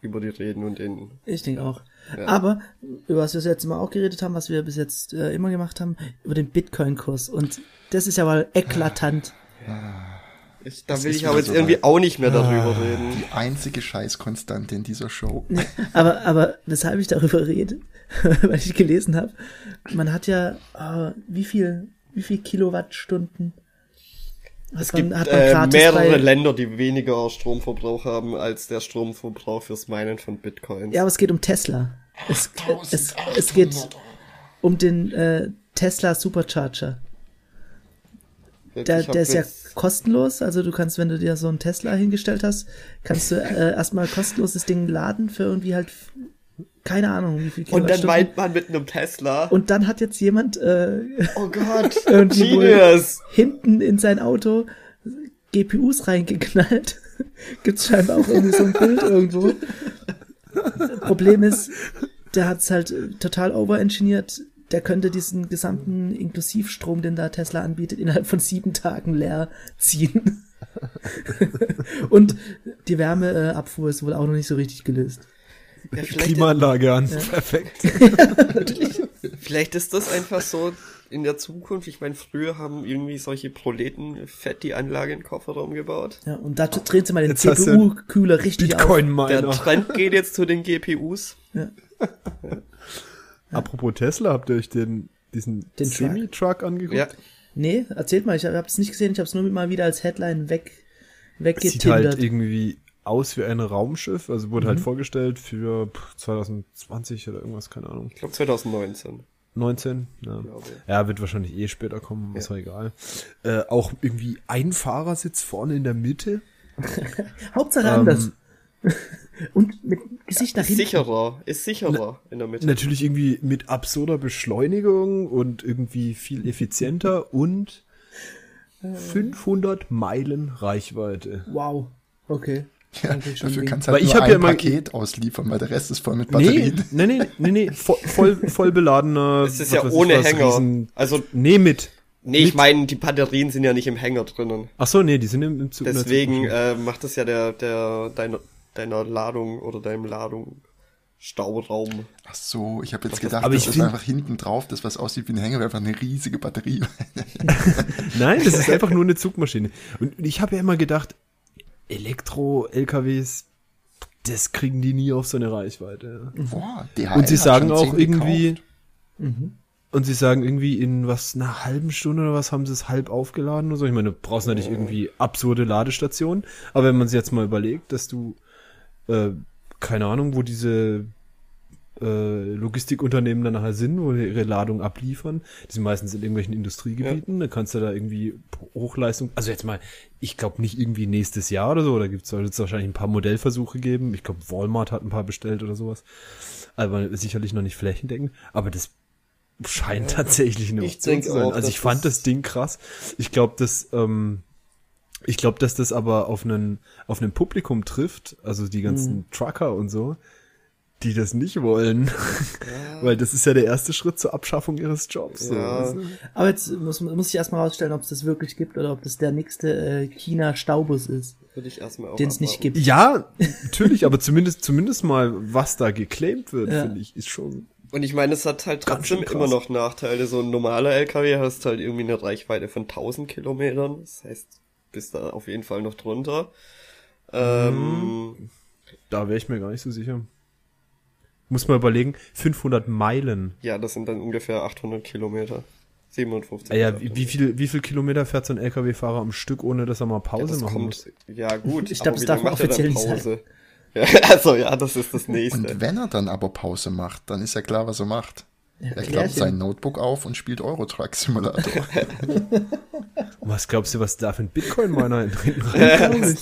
S2: über die reden und den.
S1: Ich denke auch.
S2: Ja.
S1: Aber, über was wir das letzte Mal auch geredet haben, was wir bis jetzt äh, immer gemacht haben, über den Bitcoin-Kurs. Und das ist ja mal eklatant.
S2: Ich, da
S4: Es
S2: will ich aber jetzt
S4: so
S2: irgendwie auch nicht mehr darüber reden.
S4: Die einzige Scheißkonstante in dieser Show.
S1: Aber, aber weshalb ich darüber rede, weil ich gelesen habe, man hat ja, äh, wie viel, wie viel Kilowattstunden
S2: Es gibt
S1: man
S2: äh,
S1: gratis
S2: mehrere
S1: bei-
S2: Länder, die weniger Stromverbrauch haben als der Stromverbrauch fürs Meinen von Bitcoins.
S1: Ja, aber es geht um Tesla. Es, es, es geht um den äh, Tesla Supercharger. Der, der ist ja kostenlos, also du kannst, wenn du dir so einen Tesla hingestellt hast, kannst du äh, erstmal kostenlos das Ding laden für irgendwie halt, keine Ahnung, wie viel
S2: Und dann
S1: Kilowattstunden.
S2: meint man mit einem Tesla.
S1: Und dann hat jetzt jemand äh,
S2: oh Gott, Genius.
S1: hinten in sein Auto GPUs reingeknallt. Gibt's scheinbar auch irgendwie so ein Bild irgendwo. Problem ist, der hat's halt äh, total overengineert. Der könnte diesen gesamten Inklusivstrom, den da Tesla anbietet, innerhalb von sieben Tagen leer ziehen. Und die Wärmeabfuhr ist wohl auch noch nicht so richtig gelöst.
S2: Ja,
S3: Klimaanlage an. Perfekt.
S2: vielleicht ist das einfach so in der Zukunft. Ich meine, früher haben irgendwie solche Proleten fett die Anlage in den Kofferraum gebaut.
S1: Ja, und da drehen sie mal den CPU-Kühler richtig auf.
S2: Der. Trend geht jetzt zu den GPUs.
S3: Apropos Tesla, habt ihr euch den, diesen
S1: Den Truck?
S3: Semi-Truck angeguckt?
S2: Ja,
S1: Nee, erzählt mal, ich habe es nicht gesehen, ich habe es nur mal wieder als Headline weg,
S3: Sieht
S1: weggetindert.
S3: halt irgendwie aus wie ein Raumschiff, also wurde
S1: Mhm.
S3: halt vorgestellt für pff, 2020 oder irgendwas, keine Ahnung.
S2: ich glaube 2019.
S3: 19? Ja.
S2: Glaube.
S3: ja, wird wahrscheinlich eh später kommen, ist ja egal. Äh, auch irgendwie ein Fahrersitz vorne in der Mitte.
S1: Hauptsache
S3: Ähm,
S1: anders. Und mit Gesicht nach
S2: Ist
S1: hinten.
S2: sicherer, ist sicherer in der Mitte.
S3: Natürlich irgendwie mit absurder Beschleunigung und irgendwie viel effizienter und 500 Meilen Reichweite.
S1: Wow. Okay.
S4: Ja, dafür kannst du
S3: Weil
S4: halt
S3: ich
S4: nur
S3: hab
S4: ein
S3: ja
S4: Paket ausliefern, weil der Rest ist voll mit
S3: Nee,
S4: Batterien.
S3: nee, nee, nee, nee, voll, voll, voll beladener.
S2: Es ist ja ohne
S3: was,
S2: Hänger.
S3: Riesen-
S2: Also,
S3: nee, mit.
S2: nee, ich meine, die Batterien sind ja nicht im Hänger drinnen.
S3: Ach so, nee, die sind im, im Zug.
S2: Deswegen äh, macht das ja der, der deiner, deiner Ladung oder deinem Ladung Stauraum.
S4: Ach so, ich habe jetzt
S2: das-
S4: gedacht,
S3: aber
S4: das
S3: ich
S4: ist einfach hinten drauf, das was aussieht wie ein Hänger, wäre einfach eine riesige Batterie.
S3: Nein, das ist einfach nur eine Zugmaschine. Und ich habe ja immer gedacht, Elektro-LKWs, das kriegen die nie auf so eine Reichweite.
S4: Boah, DHL
S3: Und sie sagen auch irgendwie,
S4: gekauft.
S3: und sie sagen irgendwie in was, einer halben Stunde oder was haben sie es halb aufgeladen oder so. Ich meine, du brauchst natürlich irgendwie absurde Ladestationen, aber wenn man sich jetzt mal überlegt, dass du, äh, keine Ahnung, wo diese äh, Logistikunternehmen dann nachher sind, wo die ihre Ladung abliefern. Die sind meistens in irgendwelchen Industriegebieten. Da kannst du da irgendwie Hochleistung, also jetzt mal, ich glaube nicht irgendwie nächstes Jahr oder so, da gibt es wahrscheinlich ein paar Modellversuche geben. Ich glaube, Walmart hat ein paar bestellt oder sowas. Aber sicherlich noch nicht flächendeckend. Aber das scheint tatsächlich eine Option zu sein.
S2: auch,
S3: Also ich fand
S2: das-
S3: das Ding krass. Ich glaube, dass ähm, ich glaube, dass das aber auf einen auf einen Publikum trifft, also die ganzen
S2: Mhm.
S3: Trucker und so, die das nicht wollen, weil das ist ja der erste Schritt zur Abschaffung ihres Jobs. So.
S2: Ja.
S3: du?
S1: Aber jetzt muss, muss ich erstmal rausstellen, ob es das wirklich gibt oder ob das der nächste äh, China-Staubus ist,
S2: Würde ich erstmal auch
S1: den es nicht gibt.
S3: Ja, natürlich, aber zumindest zumindest mal, was da geclaimed wird,
S1: Ja.
S3: finde ich, ist schon.
S2: Und ich meine, es hat halt trotzdem immer noch Nachteile. So ein normaler LKW hast halt irgendwie eine Reichweite von 1000 Kilometern. Das heißt, bist da auf jeden Fall noch drunter. Ähm,
S3: Da wäre ich mir gar nicht so sicher. Muss man überlegen, 500 Meilen.
S2: ja, das sind dann ungefähr 800 Kilometer. 57.
S3: Ah ja, wie,
S2: 800.
S3: wie viel wie viel Kilometer fährt so ein LKW-Fahrer am Stück, ohne dass er mal
S2: ja,
S3: Pause
S2: das
S3: machen
S2: kommt,
S3: muss?
S2: ja gut,
S1: Ich glaub,
S2: aber
S1: das
S2: wie
S1: darf man offiziell nicht
S2: Pause? Ja, also ja, das ist das nächste.
S4: Und wenn er dann aber Pause macht, dann ist ja klar, was er macht. Er klappt sein Notebook auf und spielt Eurotruck Simulator.
S3: Was glaubst du, was da für ein Bitcoin-Miner drin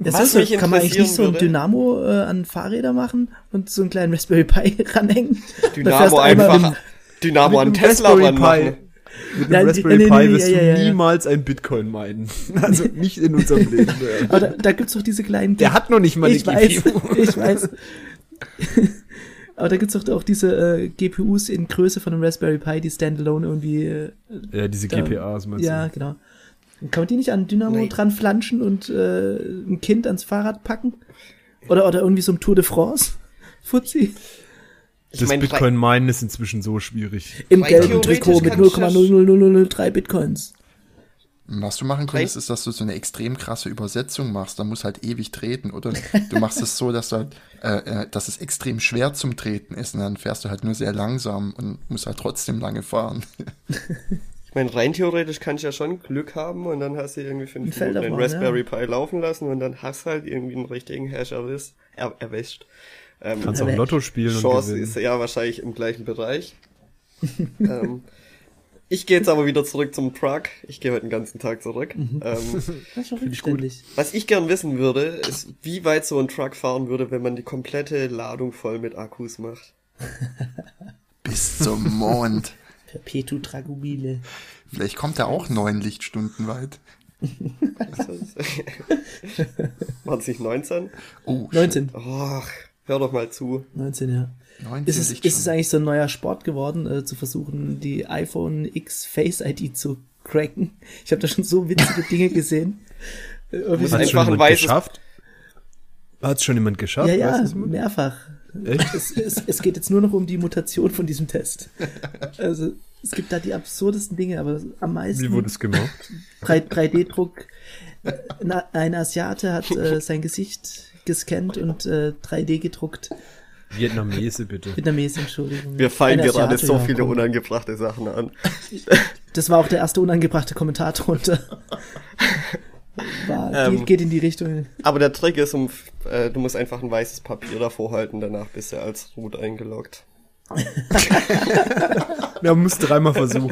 S1: Das
S2: Was
S1: ist,
S2: mich
S1: kann man eigentlich nicht so ein Dynamo äh, an Fahrräder machen und so einen kleinen Raspberry Pi ranhängen?
S2: Dynamo einfach,
S1: mit
S2: Dynamo an Tesla
S3: Raspberry
S2: ranmachen.
S3: Mit
S1: Nein,
S3: einem Raspberry
S1: nee, nee,
S3: Pi
S1: nee,
S3: wirst
S1: ja,
S3: du
S1: ja, ja.
S3: niemals ein Bitcoin meinen. Also nicht in unserem Leben.
S1: Aber da, da gibt's doch diese kleinen.
S3: Der hat noch nicht mal eine
S1: ich weiß,
S3: GPU.
S1: ich weiß. Aber da gibt's doch auch diese äh, GPUs in Größe von einem Raspberry Pi, die standalone irgendwie. Äh,
S3: Ja, diese
S1: Da-
S3: GPAs meinst
S1: ja,
S3: du?
S1: genau. Kann man die nicht an Dynamo
S2: Nein.
S1: dran flanschen und äh, ein Kind ans Fahrrad packen? Oder, oder irgendwie so ein Tour de France. Fuzzi.
S2: Ich
S3: das
S2: mein,
S3: Bitcoin Minen ist inzwischen so schwierig.
S1: Im gelben Trikot mit
S2: kann ich ja
S1: 0,00003 Bitcoins.
S4: Was du machen könntest, ist, dass du so eine extrem krasse Übersetzung machst. Da muss halt ewig treten. Oder du machst es so, dass, du halt, äh, äh, dass es extrem schwer zum Treten ist. Und dann fährst du halt nur sehr langsam und musst halt trotzdem lange fahren.
S2: Ich meine, rein theoretisch kann ich ja schon Glück haben und dann hast du irgendwie fünf Minuten den Raspberry
S1: ja.
S2: Pi laufen lassen und dann hast halt irgendwie einen richtigen Hash erwischt. Er, erwischt. Ähm,
S3: Kannst auch Lotto spielen und
S2: Chance
S3: gewinnen.
S2: ist ja wahrscheinlich im gleichen Bereich. ähm, ich gehe jetzt aber wieder zurück zum Truck. Ich gehe heute den ganzen Tag zurück.
S1: Mhm.
S2: Ähm,
S1: Das ist
S3: ich gut.
S2: was ich gern wissen würde, ist, wie weit so ein Truck fahren würde, wenn man die komplette Ladung voll mit Akkus macht.
S4: Bis zum Mond.
S1: Perpetu Tragubile.
S4: Vielleicht kommt er auch neun Lichtstunden weit.
S2: Waren es nicht 19?
S4: Oh,
S1: 19.
S2: Och, hör doch mal zu.
S1: 19, ja.
S4: 19
S1: Ist es, ist es eigentlich so ein neuer Sport geworden, äh, zu versuchen, die iPhone X Face ID zu cracken? Ich habe da schon so witzige Dinge gesehen. Äh, irgendwie
S3: Hat
S2: einfach
S3: schon
S2: ein
S3: jemand
S2: weißes-
S3: geschafft? Hat schon jemand geschafft?
S1: ja, ja, mehrfach. Es, es, es geht jetzt nur noch um die Mutation von diesem Test. Also, es gibt da die absurdesten Dinge, aber am meisten
S3: Wie wurde es gemacht?
S1: 3, 3D-Druck. Na, Ein Asiate hat äh, sein Gesicht gescannt und äh, 3D gedruckt.
S3: Vietnamese, bitte.
S1: Vietnamese, Entschuldigung.
S2: Wir fallen
S1: Ein
S2: gerade
S1: Asiate,
S2: so
S1: ja,
S2: viele
S1: komm.
S2: unangebrachte Sachen an.
S1: Das war auch der erste unangebrachte Kommentar drunter. War,
S2: Ähm.
S1: geht, geht in die Richtung.
S2: Aber der Trick ist, um, äh, du musst einfach ein weißes Papier davor halten, danach bist du als Root eingeloggt.
S3: Ja, muss dreimal versuchen.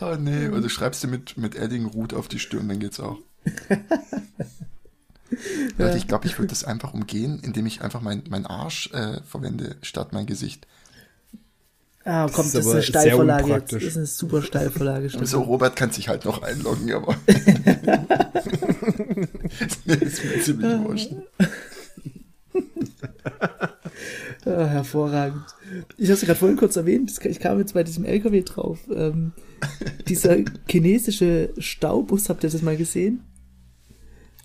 S4: Oh nee, oder schreibst du mit, mit Eddingroot auf die Stirn, dann geht's auch. Leute, ich glaube, ich würde das einfach umgehen, indem ich einfach mein, mein Arsch äh, verwende statt mein Gesicht.
S1: Ah, komm,
S3: ist
S1: das ist
S3: aber
S1: eine
S3: sehr
S1: Steilvorlage jetzt. Das ist eine super Steilvorlage. stimmt.
S4: So, Robert kann sich halt noch einloggen, aber. nee, ist mir ziemlich wurscht.
S1: Ah, hervorragend. Ich habe es gerade vorhin kurz erwähnt, ich kam jetzt bei diesem LKW drauf. Ähm, dieser chinesische Staubus, habt ihr das mal gesehen?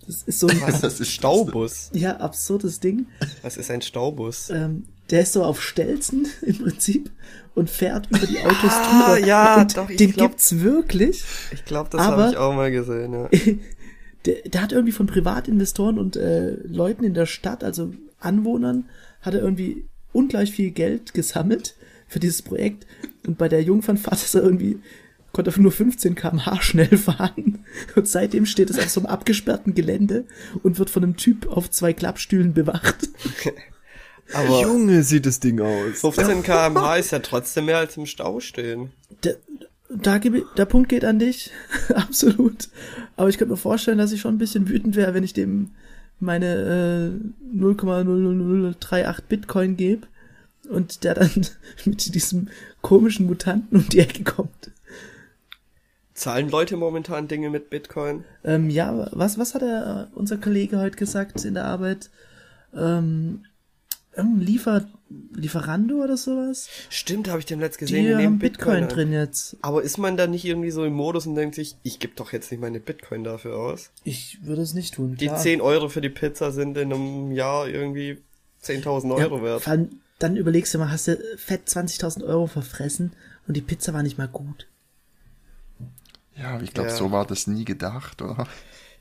S1: Das ist so ein
S2: Was?
S4: Das ist
S2: Staubus.
S1: ja, absurdes Ding.
S2: Was ist ein Staubus?
S1: Ähm, der ist so auf Stelzen im Prinzip und fährt über die Autos
S2: Ah,
S1: drüber.
S2: ja,
S1: und
S2: doch, ich
S1: den
S2: glaub-
S1: gibt's wirklich.
S2: Ich glaube, das habe ich auch mal gesehen, ja.
S1: Der, der hat irgendwie von Privatinvestoren und äh, Leuten in der Stadt, also Anwohnern, hat er irgendwie ungleich viel Geld gesammelt für dieses Projekt. Und bei der Jungfernfahrt ist er irgendwie, konnte er nur 15 km/h schnell fahren. Und seitdem steht es auf so einem abgesperrten Gelände und wird von einem Typ auf zwei Klappstühlen bewacht.
S2: Aber
S3: Junge, sieht das Ding aus.
S2: 15 km/h ist ja trotzdem mehr als im Stau stehen.
S1: Der, da gebe der Punkt geht an dich, absolut. Aber ich könnte mir vorstellen, dass ich schon ein bisschen wütend wäre, wenn ich dem meine äh, 0,00038 Bitcoin gebe und der dann mit diesem komischen Mutanten um die Ecke kommt.
S2: Zahlen Leute momentan Dinge mit Bitcoin?
S1: Ähm, ja, was, was hat er, äh, unser Kollege heute gesagt in der Arbeit? Ähm, Liefer, Lieferando oder sowas?
S2: Stimmt, habe ich dem letzt
S1: Die
S2: gesehen. nehmen
S1: haben Bitcoin,
S2: an.
S1: drin jetzt.
S2: Aber ist man da nicht irgendwie so im Modus und denkt sich, ich gebe doch jetzt nicht meine Bitcoin dafür aus?
S1: Ich würde es nicht tun.
S2: Die
S1: klar.
S2: 10 Euro für die Pizza sind in einem Jahr irgendwie 10.000 Euro
S1: Ja,
S2: wert.
S1: dann überlegst du mal, hast du fett 20.000 Euro verfressen und die Pizza war nicht mal gut.
S4: Ja, aber ich glaube,
S2: Ja.
S4: so war das nie gedacht, oder?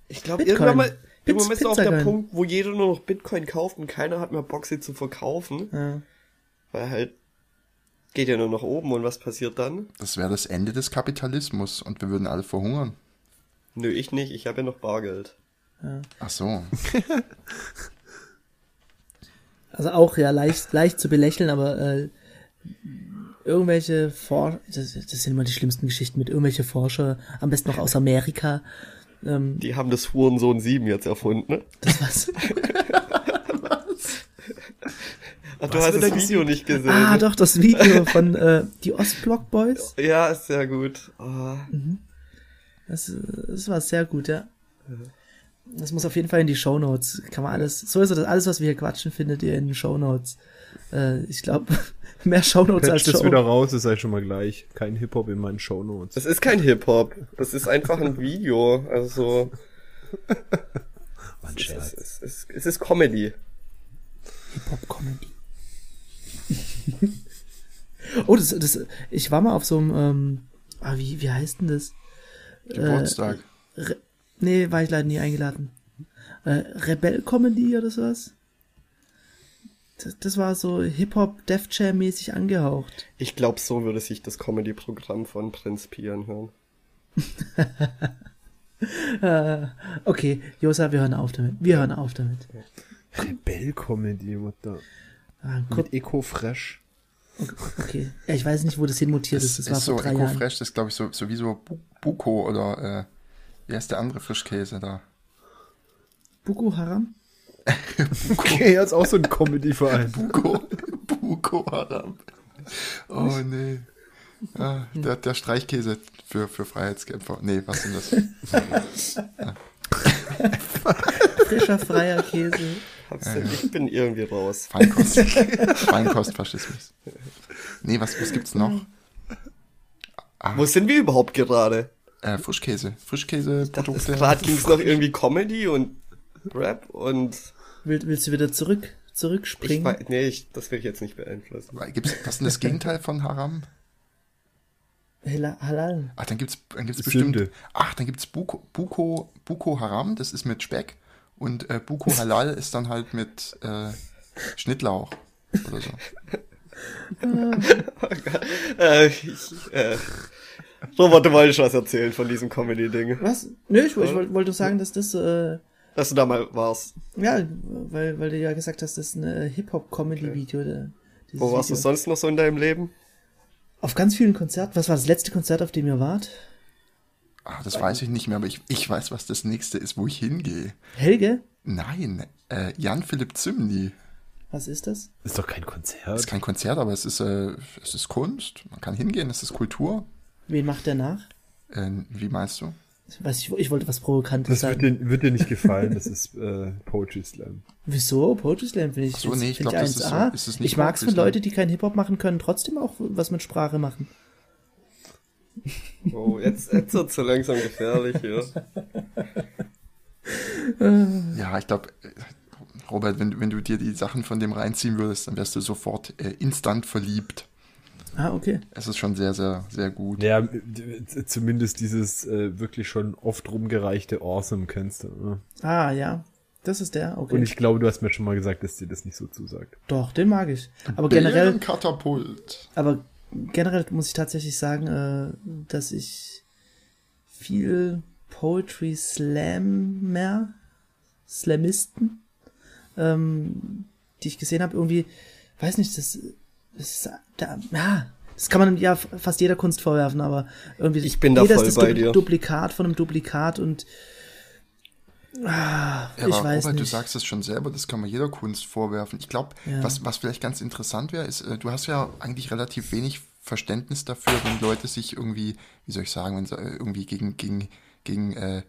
S2: Ich glaube,
S1: Bitcoin.
S2: irgendwann mal, irgendwann ist auch der. Punkt, wo jeder nur noch Bitcoin kauft und keiner hat mehr Bock, sie zu verkaufen.
S1: Ja.
S2: Weil halt geht ja nur nach oben und was passiert dann?
S4: Das wäre das Ende des Kapitalismus und wir würden alle verhungern.
S2: Nö, ich nicht, ich habe ja noch Bargeld.
S4: Ach so.
S1: Also auch ja leicht, leicht zu belächeln, aber äh, irgendwelche Forscher, das, das sind immer die schlimmsten Geschichten mit irgendwelche Forscher, am besten noch aus Amerika. Ähm,
S2: Die haben das Hurensohn 7 jetzt erfunden, ne?
S1: das war's.
S2: Ach, du
S3: Was
S2: hast das
S3: da
S2: Video nicht gesehen.
S1: ah, doch, das Video von äh, die Ostblock Boys.
S2: Ja, ist sehr gut. Ah,
S1: Das, das war sehr gut, ja. Das muss auf jeden Fall in die Shownotes. Kann man alles, so ist das alles, was wir hier quatschen, findet ihr in den Shownotes. Äh, ich glaube, mehr Shownotes als
S3: Patch das
S1: Show.
S3: wieder raus, ist eigentlich schon mal gleich. Kein Hip-Hop in meinen Shownotes.
S2: das ist kein Hip-Hop. Das ist einfach ein Video. Also
S3: ein
S2: Es ist, es ist, es ist Comedy.
S1: Hip-Hop-Comedy. oh, das, das, ich war mal auf so einem, ähm, ah, wie, wie heißt denn das?
S4: Geburtstag.
S1: Re nee, war ich leider nie eingeladen. Äh, Rebell-Comedy oder sowas? Das, das war so Hip-Hop, Def Jam-mäßig angehaucht.
S2: Ich glaube, so würde sich das Comedy-Programm von Prinz Pi anhören.
S1: Äh, okay, Josa, wir hören auf damit. Wir hören auf damit.
S3: Rebell-Comedy, what the...
S1: Ah,
S3: Mit Eco-Fresh.
S1: okay. Ja, ich weiß nicht, wo das hinmutiert
S4: Das
S1: ist. Das
S4: ist
S1: war
S4: so. Eco-Fresh, das ist glaube ich so, so wie so Bu- Buko oder äh, wie heißt der andere Frischkäse da?
S1: Buku Haram?
S3: Okay, jetzt auch so ein Comedy-Verein.
S4: Buko, Buko Haram. Oh nee. Ah, der, der Streichkäse für, für Freiheitskämpfer. Nee, was sind das?
S1: Frischer, freier Käse.
S2: Hab's denn? Ich bin irgendwie raus.
S4: Feinkost. Feinkostfaschismus. Nee, was, was gibt's noch?
S2: Wo sind wir überhaupt gerade?
S4: Äh, Frischkäse. Frischkäseprodukte.
S2: Gerade ging es noch irgendwie Comedy und Rap und
S1: Will, willst du wieder zurück,
S2: ich
S1: zurückspringen?
S2: weiß, nee, ich, das will ich jetzt nicht beeinflussen.
S4: Gibt's, was ist denn das Gegenteil von Haram?
S1: Hela- Halal.
S4: Ach, dann gibt's, dann gibt's
S3: Sünde.
S4: bestimmt. Ach, dann gibt's Buko, Buko, Buko Haram, das ist mit Speck. Und äh, Buko Halal ist dann halt mit äh, Schnittlauch oder so.
S2: Äh, ich, äh, Robert, du wolltest was erzählen von diesem Comedy-Ding.
S1: Was? Nö, ich, ich wollte wollte sagen, dass das, äh,
S2: Dass du da mal warst.
S1: ja, weil, weil du ja gesagt hast, das ist ein Hip-Hop-Comedy-Video. dieses
S2: Wo warst du
S1: Video.
S2: sonst noch so in deinem Leben?
S1: Auf ganz vielen Konzerten. Was war das letzte Konzert, auf dem ihr wart?
S4: Ah, das weiß ich nicht mehr, aber ich, ich weiß, was das nächste ist, wo ich hingehe.
S1: Helge?
S4: Nein, äh, Jan-Philipp Zimny.
S1: Was ist das?
S3: Ist doch kein Konzert.
S4: Ist kein Konzert, aber es ist, äh, es ist Kunst. Man kann hingehen, es ist Kultur.
S1: Wen macht der nach?
S4: Äh, wie meinst du?
S1: Ich weiß, ich, ich wollte was Provokantes
S3: Das wird
S1: sagen.
S3: dir, wird dir nicht gefallen, das ist äh, Poetry Slam.
S1: Wieso? Poetry Slam finde ich,
S4: Ach so, nee, ich
S1: find
S4: glaub, das ist so-
S1: 1A.
S4: ist es nicht
S1: ich mag es, wenn? Leute, die keinen Hip-Hop machen können, trotzdem auch was mit Sprache machen.
S2: Oh, jetzt, jetzt wird's so langsam gefährlich hier.
S4: Ja, ich glaube, Robert, wenn, wenn du dir die Sachen von dem reinziehen würdest, dann wärst du sofort äh, instant verliebt.
S1: Ah, okay.
S4: Es ist schon sehr, sehr, sehr gut.
S3: Ja, zumindest dieses äh, wirklich schon oft rumgereichte Awesome kennst du. Ne?
S1: Ah, ja. Das ist der, okay.
S3: Und ich glaube, du hast mir schon mal gesagt, dass dir das nicht so zusagt.
S1: Doch, den mag ich. Aber generell,
S4: Katapult.
S1: aber generell muss ich tatsächlich sagen, äh, dass ich viel Poetry Slammer, Slamisten, ähm, die ich gesehen habe, irgendwie, weiß nicht, das, das ist, da, ja, das kann man ja fast jeder Kunst vorwerfen, aber irgendwie
S2: Ich bin da
S1: jeder
S2: voll
S1: ist das
S2: bei
S1: Du-
S2: dir.
S1: Duplikat von einem Duplikat und ah,
S4: Ja,
S1: ich
S4: aber
S1: weiß
S4: Robert,
S1: nicht.
S4: du sagst es schon selber, das kann man jeder Kunst vorwerfen. Ich glaube,
S1: Ja.
S4: was, was vielleicht ganz interessant wäre, ist, äh, du hast ja eigentlich relativ wenig Verständnis dafür, wenn Leute sich irgendwie, wie soll ich sagen, wenn sie äh, irgendwie gegen, gegen, gegen äh, äh,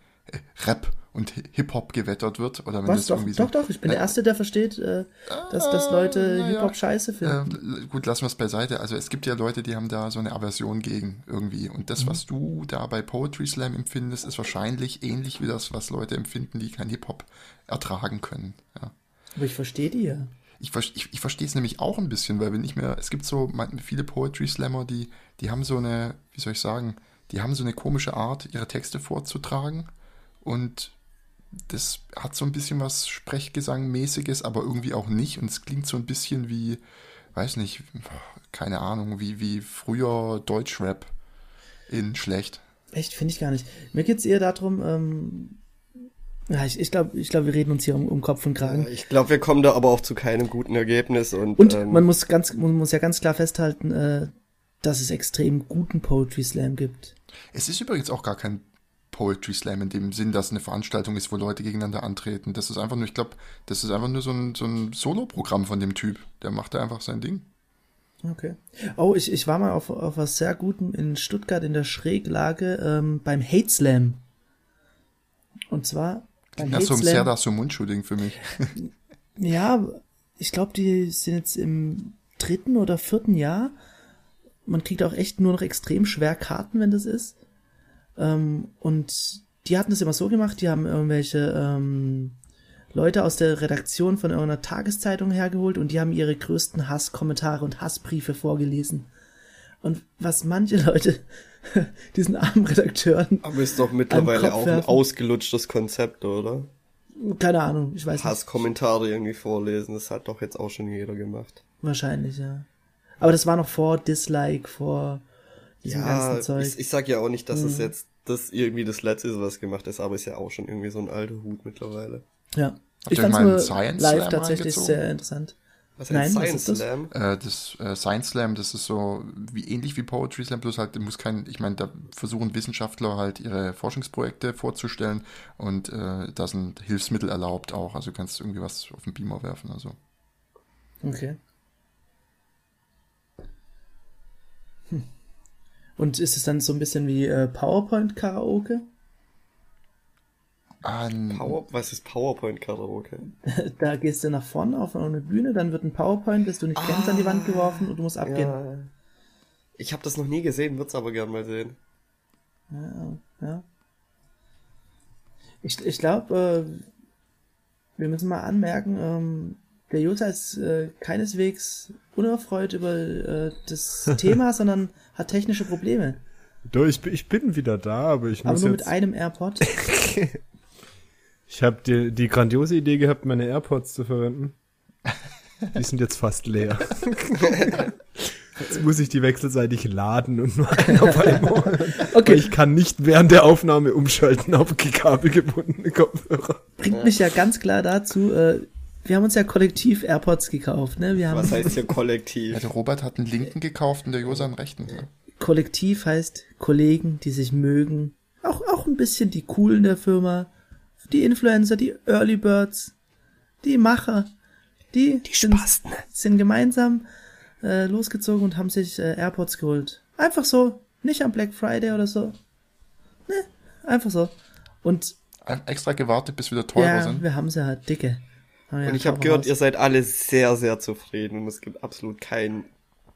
S4: Rap und Hi- Hip-Hop gewettert wird. Oder wenn
S1: Was? Doch,
S4: irgendwie so,
S1: doch, doch. Ich bin der Erste, der versteht, äh, dass, dass Leute
S4: ja.
S1: Hip-Hop scheiße finden.
S4: Äh, gut, lassen wir es beiseite. Also es gibt ja Leute, die haben da so eine Aversion gegen irgendwie. Und das, was du da bei Poetry Slam empfindest, ist wahrscheinlich ähnlich wie das, was Leute empfinden, die kein Hip-Hop ertragen können. Ja.
S1: Aber ich verstehe die ja.
S4: Ich, ich, ich verstehe es nämlich auch ein bisschen, weil wenn ich mir, es gibt so viele Poetry Slammer, die, die haben so eine, wie soll ich sagen, die haben so eine komische Art, ihre Texte vorzutragen und das hat so ein bisschen was Sprechgesangmäßiges, aber irgendwie auch nicht und es klingt so ein bisschen wie, weiß nicht, keine Ahnung, wie, wie früher Deutschrap in schlecht.
S1: Echt, finde ich gar nicht. Mir geht's eher darum, ähm, ja, ich, ich glaube, ich glaub, wir reden uns hier um, um Kopf und Kragen.
S2: Ich glaube, wir kommen da aber auch zu keinem guten Ergebnis und,
S1: Und
S2: ähm,
S1: man muss ganz, man muss ja ganz klar festhalten, äh, dass es extrem guten Poetry Slam gibt.
S4: Es ist übrigens auch gar kein Poetry Slam in dem Sinn, dass eine Veranstaltung ist, wo Leute gegeneinander antreten. Das ist einfach nur, ich glaube, das ist einfach nur so ein, so ein Solo-Programm von dem Typ. Der macht da einfach sein Ding.
S1: Okay. Oh, ich, ich war mal auf, auf was sehr Gutem in Stuttgart in der Schräglage ähm, beim Hate Slam. Und zwar beim
S4: Das ist so ein. Serdar Somuncu-Ding für mich.
S1: Ja, ich glaube, die sind jetzt im dritten oder vierten Jahr. Man kriegt auch echt nur noch extrem schwer Karten, wenn das ist. Ähm, und die hatten das immer so gemacht, die haben irgendwelche ähm, Leute aus der Redaktion von irgendeiner Tageszeitung hergeholt und die haben ihre größten Hasskommentare und Hassbriefe vorgelesen. Und was manche Leute diesen armen Redakteuren,
S2: Aber ist doch mittlerweile auch ein ausgelutschtes Konzept, oder?
S1: keine Ahnung, ich weiß nicht,
S2: Hasskommentare irgendwie vorlesen, das hat doch jetzt auch schon jeder gemacht.
S1: wahrscheinlich, ja. Aber das war noch vor Dislike, vor
S2: Ja,
S1: ganzen Zeug.
S2: ich, ich sag ja auch nicht, dass es
S1: Mhm.
S2: jetzt das irgendwie das letzte ist, was gemacht ist, aber ist ja auch schon irgendwie so ein alter Hut mittlerweile.
S1: ja.
S4: Habt
S1: Ich fand's
S4: mal einen
S1: nur
S4: Science
S1: live
S4: Slam
S1: tatsächlich
S4: reingezogen?
S1: sehr interessant.
S2: Was
S1: Nein,
S2: heißt
S1: was
S2: Science
S1: ist das?
S2: Slam?
S4: Äh, das äh, Science Slam, das ist so wie ähnlich wie Poetry Slam, bloß halt muss kein, ich meine, da versuchen Wissenschaftler halt ihre Forschungsprojekte vorzustellen und äh, da sind Hilfsmittel erlaubt auch. Also du kannst irgendwie was auf den Beamer werfen. Also
S1: Okay. Und ist es dann so ein bisschen wie äh, PowerPoint-Karaoke?
S4: ah, n-
S2: Power, was ist PowerPoint Karaoke?
S1: Da gehst du nach vorne auf eine Bühne, dann wird ein PowerPoint, das du nicht kennst, an die Wand geworfen und du musst abgehen.
S2: Ja. Ich habe das noch nie gesehen, würd's aber gern mal sehen.
S1: Ja. ja. Ich, ich glaube, äh, wir müssen mal anmerken, ähm, der Jutta ist äh, keineswegs unerfreut über äh, das Thema, sondern hat technische Probleme.
S3: Du, ich, bin- ich bin wieder da, aber ich
S1: Aber
S3: muss
S1: nur
S3: jetzt,
S1: mit einem AirPod.
S3: ich habe die, die grandiose Idee gehabt, meine AirPods zu verwenden. Die sind jetzt fast leer. Jetzt muss ich die wechselseitig laden und nur einen auf einmal.
S1: Okay.
S3: Weil ich kann nicht während der Aufnahme umschalten auf kabelgebundene Kopfhörer.
S1: Bringt mich ja ganz klar dazu, äh, wir haben uns ja kollektiv AirPods gekauft, ne? Wir haben
S2: Was heißt hier
S4: ja,
S2: kollektiv?
S4: der Robert hat einen linken gekauft und der Josa einen rechten. Ne?
S1: Kollektiv heißt Kollegen, die sich mögen. Auch, auch ein bisschen die Coolen der Firma. Die Influencer, die Early Birds, die Macher, die, die sind, sind gemeinsam äh, losgezogen und haben sich äh, AirPods geholt. Einfach so, nicht am Black Friday oder so. Ne, einfach so. Und
S4: Ein- Extra gewartet, bis wieder teurer
S1: ja,
S4: sind.
S1: wir haben sie halt dicke. Haben wir
S2: Und
S1: ja
S2: ich habe gehört,
S1: raus.
S2: ihr seid alle sehr, sehr zufrieden und es gibt absolut kein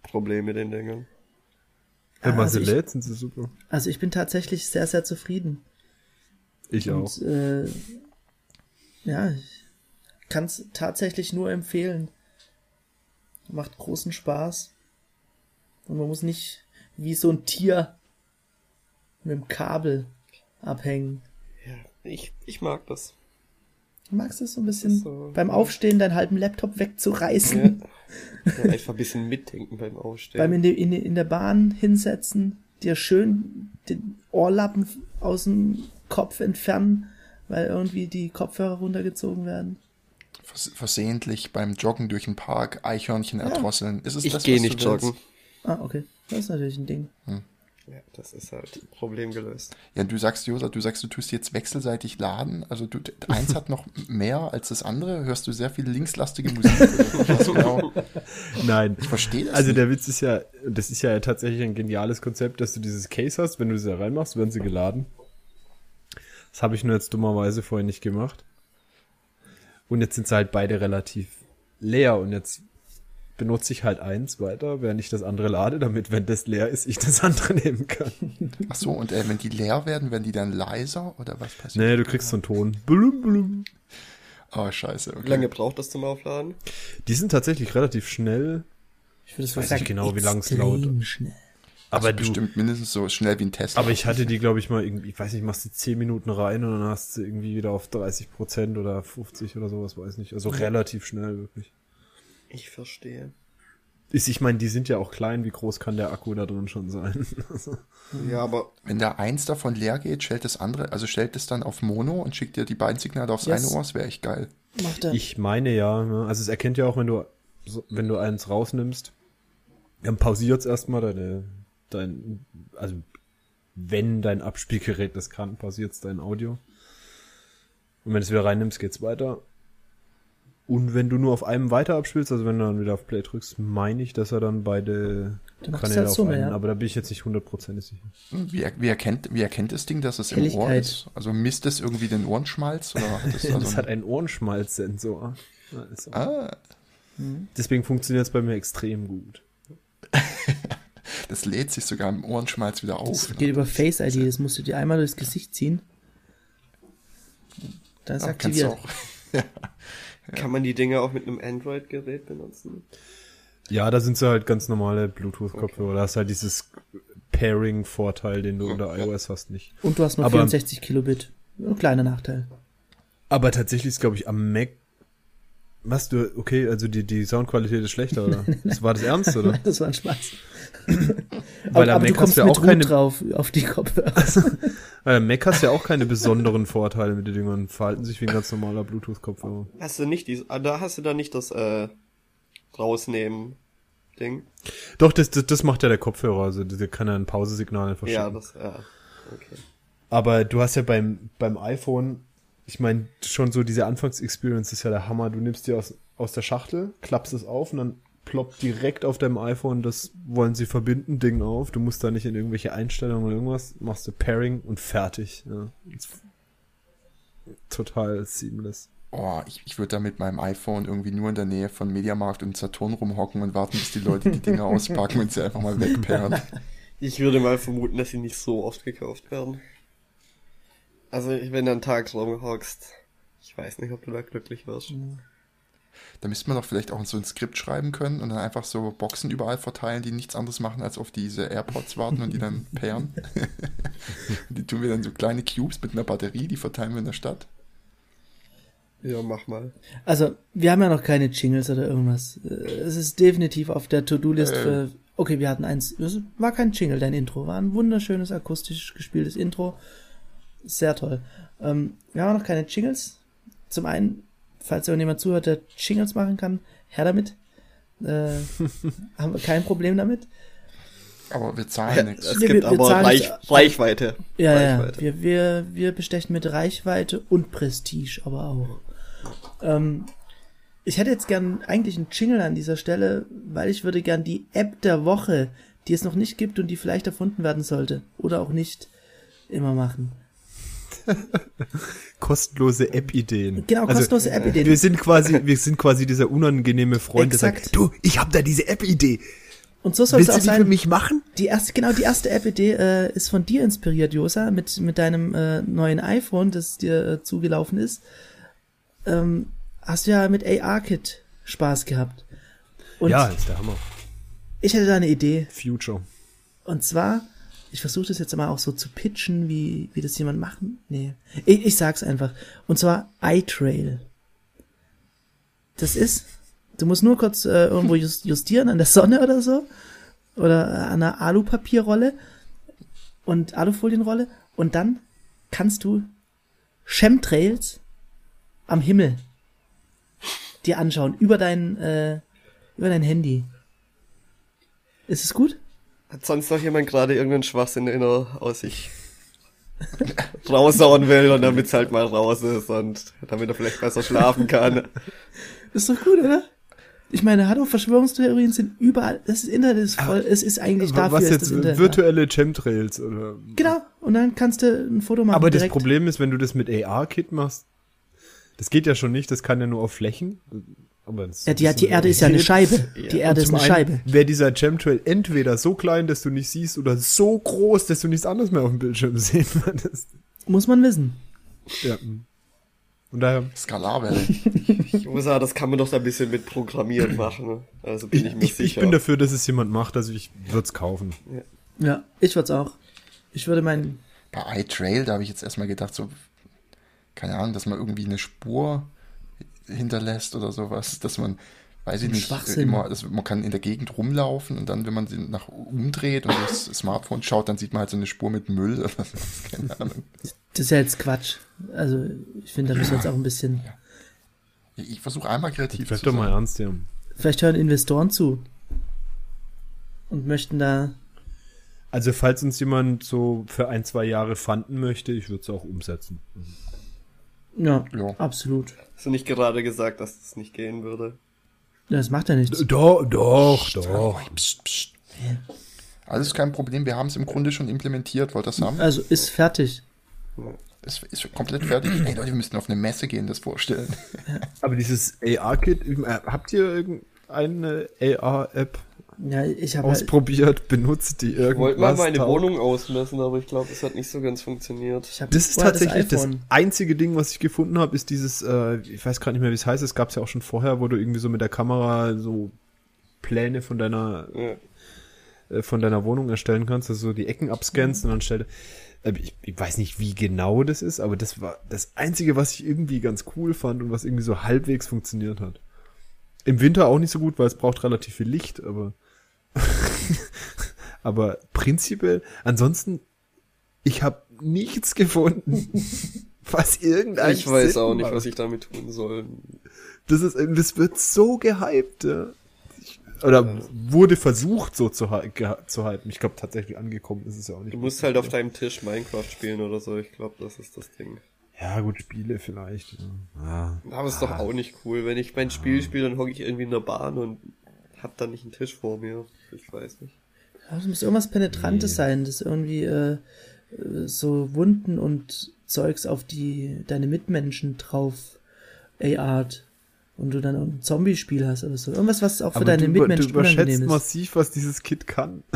S2: Problem mit den Dingen.
S3: Wenn man
S1: also
S3: sie
S1: ich-
S3: lädt, sind sie super.
S1: Also ich bin tatsächlich sehr, sehr zufrieden.
S3: Ich auch.
S1: Und äh, ja, ich kann es tatsächlich nur empfehlen. Macht großen Spaß. Und man muss nicht wie so ein Tier mit dem Kabel abhängen.
S2: Ja, ich, ich mag das.
S1: Du magst es so ein bisschen
S2: So.
S1: beim Aufstehen deinen halben Laptop wegzureißen,
S2: Ja. ja, einfach ein bisschen mitdenken beim Aufstehen.
S1: beim in, die, in, in der Bahn hinsetzen, dir schön den Ohrlappen aus dem Kopf entfernen, weil irgendwie die Kopfhörer runtergezogen werden.
S4: Vers versehentlich beim Joggen durch den Park Eichhörnchen erdrosseln. Ist es
S2: ich
S4: das,
S2: gehe nicht joggen.
S1: Ah, okay. Das ist natürlich ein Ding.
S2: Ja, das ist halt Problem gelöst.
S4: Ja, du sagst, Josa, du sagst, du tust jetzt wechselseitig laden. Also du, eins hat noch mehr als das andere. Hörst du sehr viel linkslastige Musik? genau?
S3: Nein.
S4: Ich verstehe das
S3: Also
S4: nicht.
S3: der Witz ist ja, das ist ja tatsächlich ein geniales Konzept, dass du dieses Case hast, wenn du sie da reinmachst, werden sie geladen. Das habe ich nur jetzt dummerweise vorher nicht gemacht. Und jetzt sind sie halt beide relativ leer und jetzt benutze ich halt eins weiter, während ich das andere lade, damit, wenn das leer ist, ich das andere nehmen kann.
S4: Ach so, und äh, wenn die leer werden, werden die dann leiser oder was passiert?
S3: Nee, du kriegst so einen Ton. Blum, blum.
S4: Oh, scheiße. Okay.
S2: Wie lange braucht das zum Aufladen?
S3: Die sind tatsächlich relativ schnell,
S1: Ich würde
S3: weiß nicht genau, wie lang es dauert.
S1: Schnell.
S3: aber
S4: also
S3: du,
S4: bestimmt mindestens so schnell wie ein Tesla.
S3: Aber ich hatte die, glaube ich, mal irgendwie, ich weiß nicht, machst du 10 Minuten rein und dann hast du irgendwie wieder auf 30 Prozent oder 50 oder sowas, weiß nicht. Also relativ schnell, wirklich.
S2: Ich verstehe.
S3: Ist, ich meine, die sind ja auch klein, wie groß kann der Akku da drin schon sein?
S2: Ja, aber
S4: Wenn da eins davon leer geht, stellt das andere, also stellt es dann auf Mono und schickt dir die beiden Signale aufs
S1: Yes.
S4: eine Ohr, das wäre echt geil.
S1: Macht er.
S3: ich meine ja, ne? also es erkennt ja auch, wenn du, wenn du eins rausnimmst, dann pausiert es erstmal deine, dein, also wenn dein Abspielgerät das kann, pausiert es dein Audio. Und wenn du es wieder reinnimmst, geht's weiter. Und wenn du nur auf einem weiter abspielst, also wenn du dann wieder auf Play drückst, meine ich, dass er dann beide
S1: Dann
S3: Kanäle
S1: halt
S3: auf
S1: Summe,
S3: einen,
S1: ja.
S3: aber da bin ich jetzt nicht hundertprozentig sicher.
S4: Wie, er- wie, erkennt, wie erkennt das Ding, dass es im Ohr ist? Also misst es irgendwie den Ohrenschmalz? Oder hat es
S3: das
S4: also
S3: hat einen Ohrenschmalzsensor. Ja, ist-
S4: ah,
S3: Deswegen funktioniert es bei mir extrem gut.
S4: das lädt sich sogar im Ohrenschmalz wieder auf.
S1: Das
S4: ne?
S1: geht über Face ID, das musst du dir einmal durchs Gesicht ziehen. Da ist
S4: Ja, kannst du
S1: aktiviert.
S2: Kann man die Dinge auch mit einem Android-Gerät benutzen?
S3: Ja, da sind sie halt ganz normale Bluetooth-Kopfhörer. Da hast halt dieses Pairing-Vorteil, den du unter iOS hast, nicht.
S1: Und du hast nur
S3: Aber-
S1: 64 Kilobit. Ein kleiner Nachteil.
S3: Aber tatsächlich ist, glaube ich, am Mac. Was du, okay, also die, die Soundqualität ist schlechter, oder? Das war das ernst, oder?
S1: Das war ein Spaß.
S3: Weil
S1: aber,
S3: am
S1: aber du
S3: Mac
S1: kommst
S3: hast du ja auch keine,
S1: drauf auf die Kopfhörer.
S3: weil am Mac hast ja auch keine besonderen Vorteile mit den Dingern. Verhalten sich wie ein ganz normaler Bluetooth-Kopfhörer.
S2: Hast du nicht die, ah, da hast du da nicht das, äh, rausnehmen Ding?
S3: Doch, das, das, das macht ja der Kopfhörer, also der kann ja ein Pausesignal einfach
S2: Ja, das, ja. Okay.
S3: Aber du hast ja beim, beim iPhone, ich meine, schon so diese Anfangs-Experience ist ja der Hammer. Du nimmst die aus, aus der Schachtel, klappst es auf und dann ploppt direkt auf deinem iPhone das wollen sie verbinden Ding auf. Du musst da nicht in irgendwelche Einstellungen oder irgendwas, machst du Pairing und fertig. Ja. Total seamless.
S4: Oh, ich, ich würde da mit meinem iPhone irgendwie nur in der Nähe von Mediamarkt und Saturn rumhocken und warten, bis die Leute die Dinger auspacken und sie einfach mal wegperren.
S2: Ich würde mal vermuten, dass sie nicht so oft gekauft werden. Also, wenn du einen Tag rumhockst, ich weiß nicht, ob du da glücklich wirst.
S4: Da müsste man doch vielleicht auch so ein Skript schreiben können und dann einfach so Boxen überall verteilen, die nichts anderes machen, als auf diese AirPods warten und die dann pairen. die tun wir dann so kleine Cubes mit einer Batterie, die verteilen wir in der Stadt.
S2: Ja, mach mal.
S1: Also, wir haben ja noch keine Jingles oder irgendwas. Äh, Es ist definitiv auf der To-Do-List
S4: Äh.
S1: für. Okay, wir hatten eins. Es war kein Jingle, dein Intro. War ein wunderschönes, akustisch gespieltes Intro. Sehr toll. Ähm, wir haben noch keine Jingles. Zum einen, falls jemand zuhört, der Jingles machen kann, her damit. Äh, haben wir kein Problem damit.
S4: Aber wir zahlen nichts.
S2: Es
S1: Wir-
S2: gibt
S1: wir- wir
S2: aber Reich,
S1: nicht-
S2: Reichweite.
S1: Ja, ja.
S2: Reichweite.
S1: Wir, wir, wir bestechen mit Reichweite und Prestige aber auch. Ähm, ich hätte jetzt gern eigentlich einen Jingle an dieser Stelle, weil ich würde gern die App der Woche, die es noch nicht gibt und die vielleicht erfunden werden sollte oder auch nicht, immer machen.
S3: Kostenlose App-Ideen.
S1: Genau,
S3: Also,
S1: kostenlose App-Ideen.
S3: Wir sind quasi, wir sind quasi dieser unangenehme Freund, der
S1: Exakt.
S3: sagt, du, ich hab da diese App-Idee.
S1: Und so soll es auch
S3: die für
S1: sein.
S3: mich machen?
S1: Die erste, genau, die erste App-Idee äh, ist von dir inspiriert, Josa, mit, mit deinem äh, neuen iPhone, das dir äh, zugelaufen ist. Ähm, hast du ja mit AR-Kit Spaß gehabt. Und
S3: ja, ist der Hammer.
S1: ich hätte da eine Idee.
S3: Future.
S1: Und zwar, ich versuche das jetzt mal auch so zu pitchen, wie, wie das jemand machen. Nee. Ich, ich sag's einfach. Und zwar iTrail. Das ist, du musst nur kurz äh, irgendwo jus- justieren an der Sonne oder so. Oder äh, an einer Alupapierrolle und Alufolienrolle. Und dann kannst du Chemtrails am Himmel dir anschauen. Über dein, äh, über dein Handy. Ist es gut?
S2: Hat sonst noch jemand gerade irgendeinen Schwachsinn in der aus sich raushauen will und damit es halt mal raus ist und damit er vielleicht besser schlafen kann?
S1: Ist doch gut, oder? Ich meine, hallo, Verschwörungstheorien sind überall. Das Internet ist voll. Es ist eigentlich dafür,
S3: Was
S1: ist
S3: jetzt
S1: das Internet.
S3: virtuelle Chemtrails oder
S1: Genau. Und dann kannst du ein Foto machen.
S3: Aber das
S1: direkt.
S3: Problem ist, wenn du das mit AR-Kit machst, das geht ja schon nicht, das kann ja nur auf Flächen.
S1: Ja, die, die Erde ist ja eine Scheibe. Die
S2: Ja,
S1: Erde ist eine
S3: einen
S1: Scheibe.
S3: wäre dieser Chemtrail entweder so klein, dass du nicht siehst, oder so groß, dass du nichts anderes mehr auf dem Bildschirm sehen würdest.
S1: Muss man wissen.
S3: Ja. Und daher,
S4: Skalarwelle.
S2: Ich muss sagen, das kann man doch da ein bisschen mit Programmieren machen. Also bin
S3: ich,
S2: ich, mir
S3: ich, ich
S2: sicher.
S3: bin dafür, dass es jemand macht, also ich würde es kaufen.
S1: Ja, ich würd's auch. Ich würde meinen.
S4: Bei iTrail, da habe ich jetzt erstmal gedacht, so, keine Ahnung, dass man irgendwie eine Spur hinterlässt oder sowas, dass man, weiß ich nicht, immer, dass man kann in der Gegend rumlaufen und dann, wenn man sie nach umdreht und das Smartphone schaut, dann sieht man halt so eine Spur mit Müll oder was, keine Ahnung.
S1: Das ist ja jetzt Quatsch. Also, ich finde, da müssen wir jetzt auch ein bisschen.
S4: Ich, ich versuche einmal kreativ
S3: Bleib
S4: zu
S3: doch
S4: sein.
S3: mal ernst, ja.
S1: Vielleicht hören Investoren zu. Und möchten da.
S3: Also falls uns jemand so für ein, zwei Jahre fanden möchte, ich würde es auch umsetzen.
S1: Ja,
S4: Ja.
S1: absolut.
S2: Hast du nicht gerade gesagt, dass das nicht gehen würde?
S1: Ja, das macht ja nichts.
S3: Doch, doch, doch.
S4: Psst, psst. Alles kein Problem, wir haben es im Grunde schon implementiert, wollt ihr das haben?
S1: Also, ist fertig.
S4: Es ist komplett fertig. Ey Leute, wir müssten auf eine Messe gehen, das vorstellen.
S3: Aber dieses AR-Kit, äh, habt ihr irgendeine AR-App?
S1: Ja, ich habe halt,
S3: ausprobiert, benutzt die
S2: Ich wollte
S3: irgendwas.
S2: mal meine
S3: taugt.
S2: Wohnung ausmessen, aber ich glaube, es hat nicht so ganz funktioniert.
S1: ich hab
S3: Das ist tatsächlich das,
S1: iPhone.
S3: einzige Ding, was ich gefunden habe, ist dieses, äh, ich weiß gerade nicht mehr, wie es heißt, es gab es ja auch schon vorher, wo du irgendwie so mit der Kamera so Pläne von deiner
S2: Ja.
S3: äh, von deiner Wohnung erstellen kannst, also so die Ecken abscannst und dann stellt äh, ich, ich weiß nicht, wie genau das ist, aber das war das einzige, was ich irgendwie ganz cool fand und was irgendwie so halbwegs funktioniert hat. Im Winter auch nicht so gut, weil es braucht relativ viel Licht, aber aber prinzipiell ansonsten ich habe nichts gefunden, was irgendein
S2: Ich weiß
S3: Sinn
S2: auch nicht,
S3: macht.
S2: was ich damit tun soll.
S3: Das ist, das wird so gehypt, ja. Oder wurde versucht, so zu, zu hypen. Ich glaube, tatsächlich angekommen ist es ja auch nicht.
S2: Du musst halt auf deinem Tisch Minecraft spielen oder so. Ich glaube, das ist das Ding.
S3: Ja, gut, Spiele vielleicht. Ja. Ah.
S2: Aber ist doch auch nicht cool. Wenn ich mein Spiel spiele, dann hocke ich irgendwie in der Bahn und hab dann nicht einen Tisch vor mir. Ich weiß nicht.
S1: Ja, das muss irgendwas Penetrantes sein, das irgendwie äh, so Wunden und Zeugs auf die deine Mitmenschen drauf ARt und du dann auch ein Zombie-Spiel hast oder so. Irgendwas, was auch für
S3: Aber
S1: deine
S3: du, du
S1: Mitmenschen
S3: überschätzt
S1: unangenehm ist.
S3: massiv, was dieses Kit kann.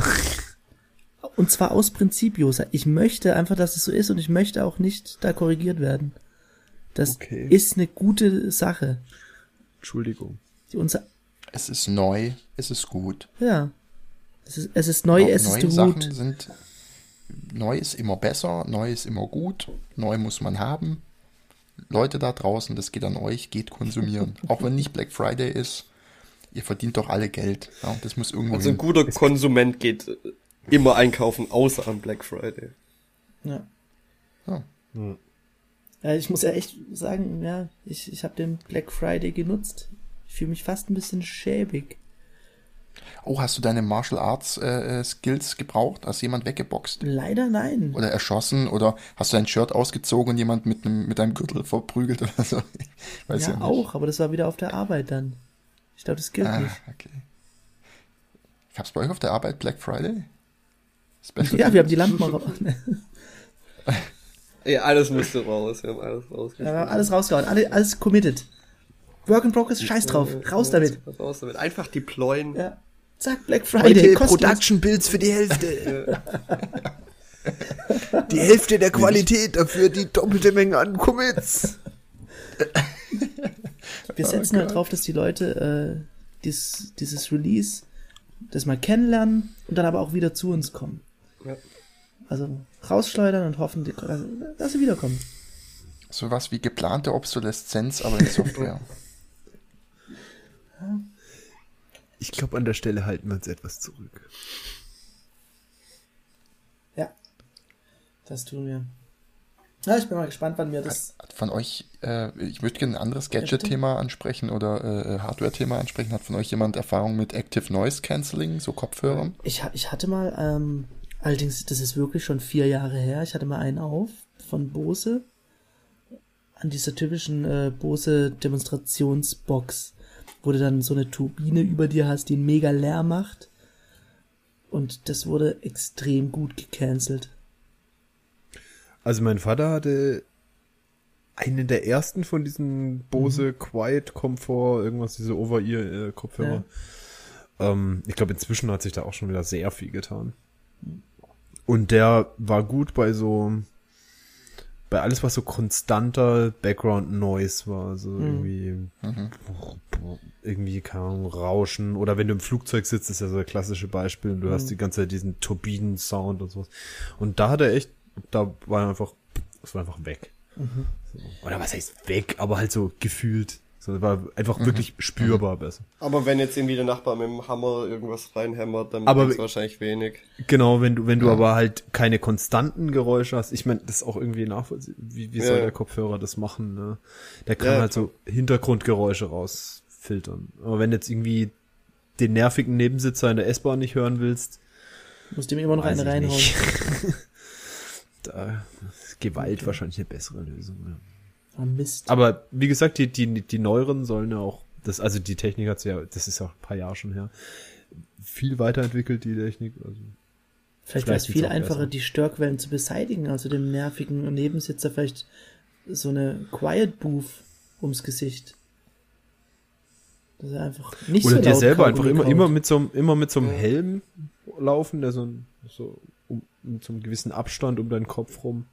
S1: Und zwar aus Prinzip, Josa. Ich möchte einfach, dass es so ist und ich möchte auch nicht da korrigiert werden. Das
S3: Okay.
S1: ist eine gute Sache.
S3: Entschuldigung.
S1: Die unser,
S4: Es ist neu, es ist gut.
S1: ja. Es ist, es ist neu,
S4: Auch
S1: es
S4: neue
S1: ist
S4: Sachen
S1: gut.
S4: sind. Neu ist immer besser, neu ist immer gut, neu muss man haben. Leute da draußen, das geht an euch, geht konsumieren. Auch wenn nicht Black Friday ist, ihr verdient doch alle Geld. Ja, das muss irgendwo
S2: Also ein guter Konsument geht immer einkaufen, außer am Black Friday.
S1: Ja.
S4: Ja.
S1: Ja, ich muss ja echt sagen, ja, ich, ich habe den Black Friday genutzt. Ich fühle mich fast ein bisschen schäbig.
S4: Oh, hast du deine Martial Arts äh, äh, Skills gebraucht? Hast jemand weggeboxt?
S1: Leider nein.
S4: Oder erschossen? Oder hast du dein Shirt ausgezogen und jemand mit, einem, mit einem Gürtel verprügelt oder so? Ich weiß
S1: ja,
S4: ja, nicht.
S1: auch, aber das war wieder auf der Arbeit dann. Ich glaube, das gilt
S4: Ah,
S1: nicht.
S4: okay. Gab's bei euch auf der Arbeit Black Friday? Special
S1: Ja, wir haben die Lampen auch.
S2: Ja, alles müsste raus. Wir haben alles rausgeschmissen.
S1: Ja, wir haben alles rausgehauen, alle, alles committed. Work in Progress, scheiß drauf, raus damit.
S2: Raus damit. Einfach deployen.
S1: Ja. Zack, Black Friday, kostenlos.
S3: Builds für die Hälfte. die Hälfte der Qualität, dafür die doppelte Menge an Commits.
S1: Wir setzen halt drauf, dass die Leute äh, dies, dieses Release, das mal kennenlernen und dann aber auch wieder zu uns kommen.
S2: Ja.
S1: Also rausschleudern und hoffen, also, dass sie wiederkommen.
S4: Sowas wie geplante Obsoleszenz, aber in Software.
S3: Ich glaube, an der Stelle halten wir uns etwas zurück.
S1: Ja, das tun wir. Ja, ich bin mal gespannt, wann wir das.
S4: Hat von euch, äh, ich möchte gerne ein anderes Gadget-Thema ansprechen oder äh, Hardware-Thema ansprechen. Hat von euch jemand Erfahrung mit Active Noise Cancelling, so Kopfhörern?
S1: Ich, ich hatte mal, ähm, allerdings, das ist wirklich schon vier Jahre her, ich hatte mal einen auf von Bose. An dieser typischen äh, Bose Demonstrationsbox, wo du dann so eine Turbine über dir hast, die einen mega Lärm macht. Und das wurde extrem gut gecancelt.
S3: Also mein Vater hatte einen der ersten von diesen Bose Quiet Comfort, irgendwas, diese Over-Ear-Kopfhörer. Ähm, ich glaube, inzwischen hat sich da auch schon wieder sehr viel getan. Und der war gut bei so, bei alles, was so konstanter Background Noise war, so irgendwie, irgendwie, keine Ahnung, Rauschen, oder wenn du im Flugzeug sitzt, ist ja so ein klassische Beispiel, und du hast die ganze Zeit diesen Turbinen-Sound und sowas. Und da hat er echt, da war er einfach, das war einfach weg. So. Oder was heißt weg, aber halt so gefühlt. So, war einfach wirklich spürbar besser.
S2: Aber wenn jetzt irgendwie der Nachbar mit dem Hammer irgendwas reinhämmert, dann
S3: Aber-
S2: ist wahrscheinlich wenig.
S3: Genau, wenn du, wenn du aber halt keine konstanten Geräusche hast, ich meine, das ist auch irgendwie nachvollziehbar. Wie, wie soll
S2: Ja.
S3: der Kopfhörer das machen? Ne? Der kann
S2: Ja,
S3: halt so Hintergrundgeräusche rausfiltern. Aber wenn jetzt irgendwie den nervigen Nebensitzer in der S-Bahn nicht hören willst,
S1: Musst ihm immer noch
S3: weiß
S1: eine
S3: ich
S1: reinhauen.
S3: da ist Gewalt wahrscheinlich eine bessere Lösung. Ja.
S1: Oh, Mist.
S3: Aber wie gesagt, die, die, die neueren sollen ja auch, das, also die Technik hat ja, das ist ja auch ein paar Jahre schon her, viel weiterentwickelt, die Technik. Also
S1: Vielleicht wäre es viel einfacher,
S3: besser.
S1: die Störquellen zu beseitigen, also dem nervigen Nebensitzer vielleicht so eine Quiet Booth ums Gesicht. Das ist einfach nicht
S3: Oder
S1: so
S3: dir selber einfach immer, immer mit so einem, immer mit so einem Helm laufen, der so, ein, so um, mit so einem gewissen Abstand um deinen Kopf rum.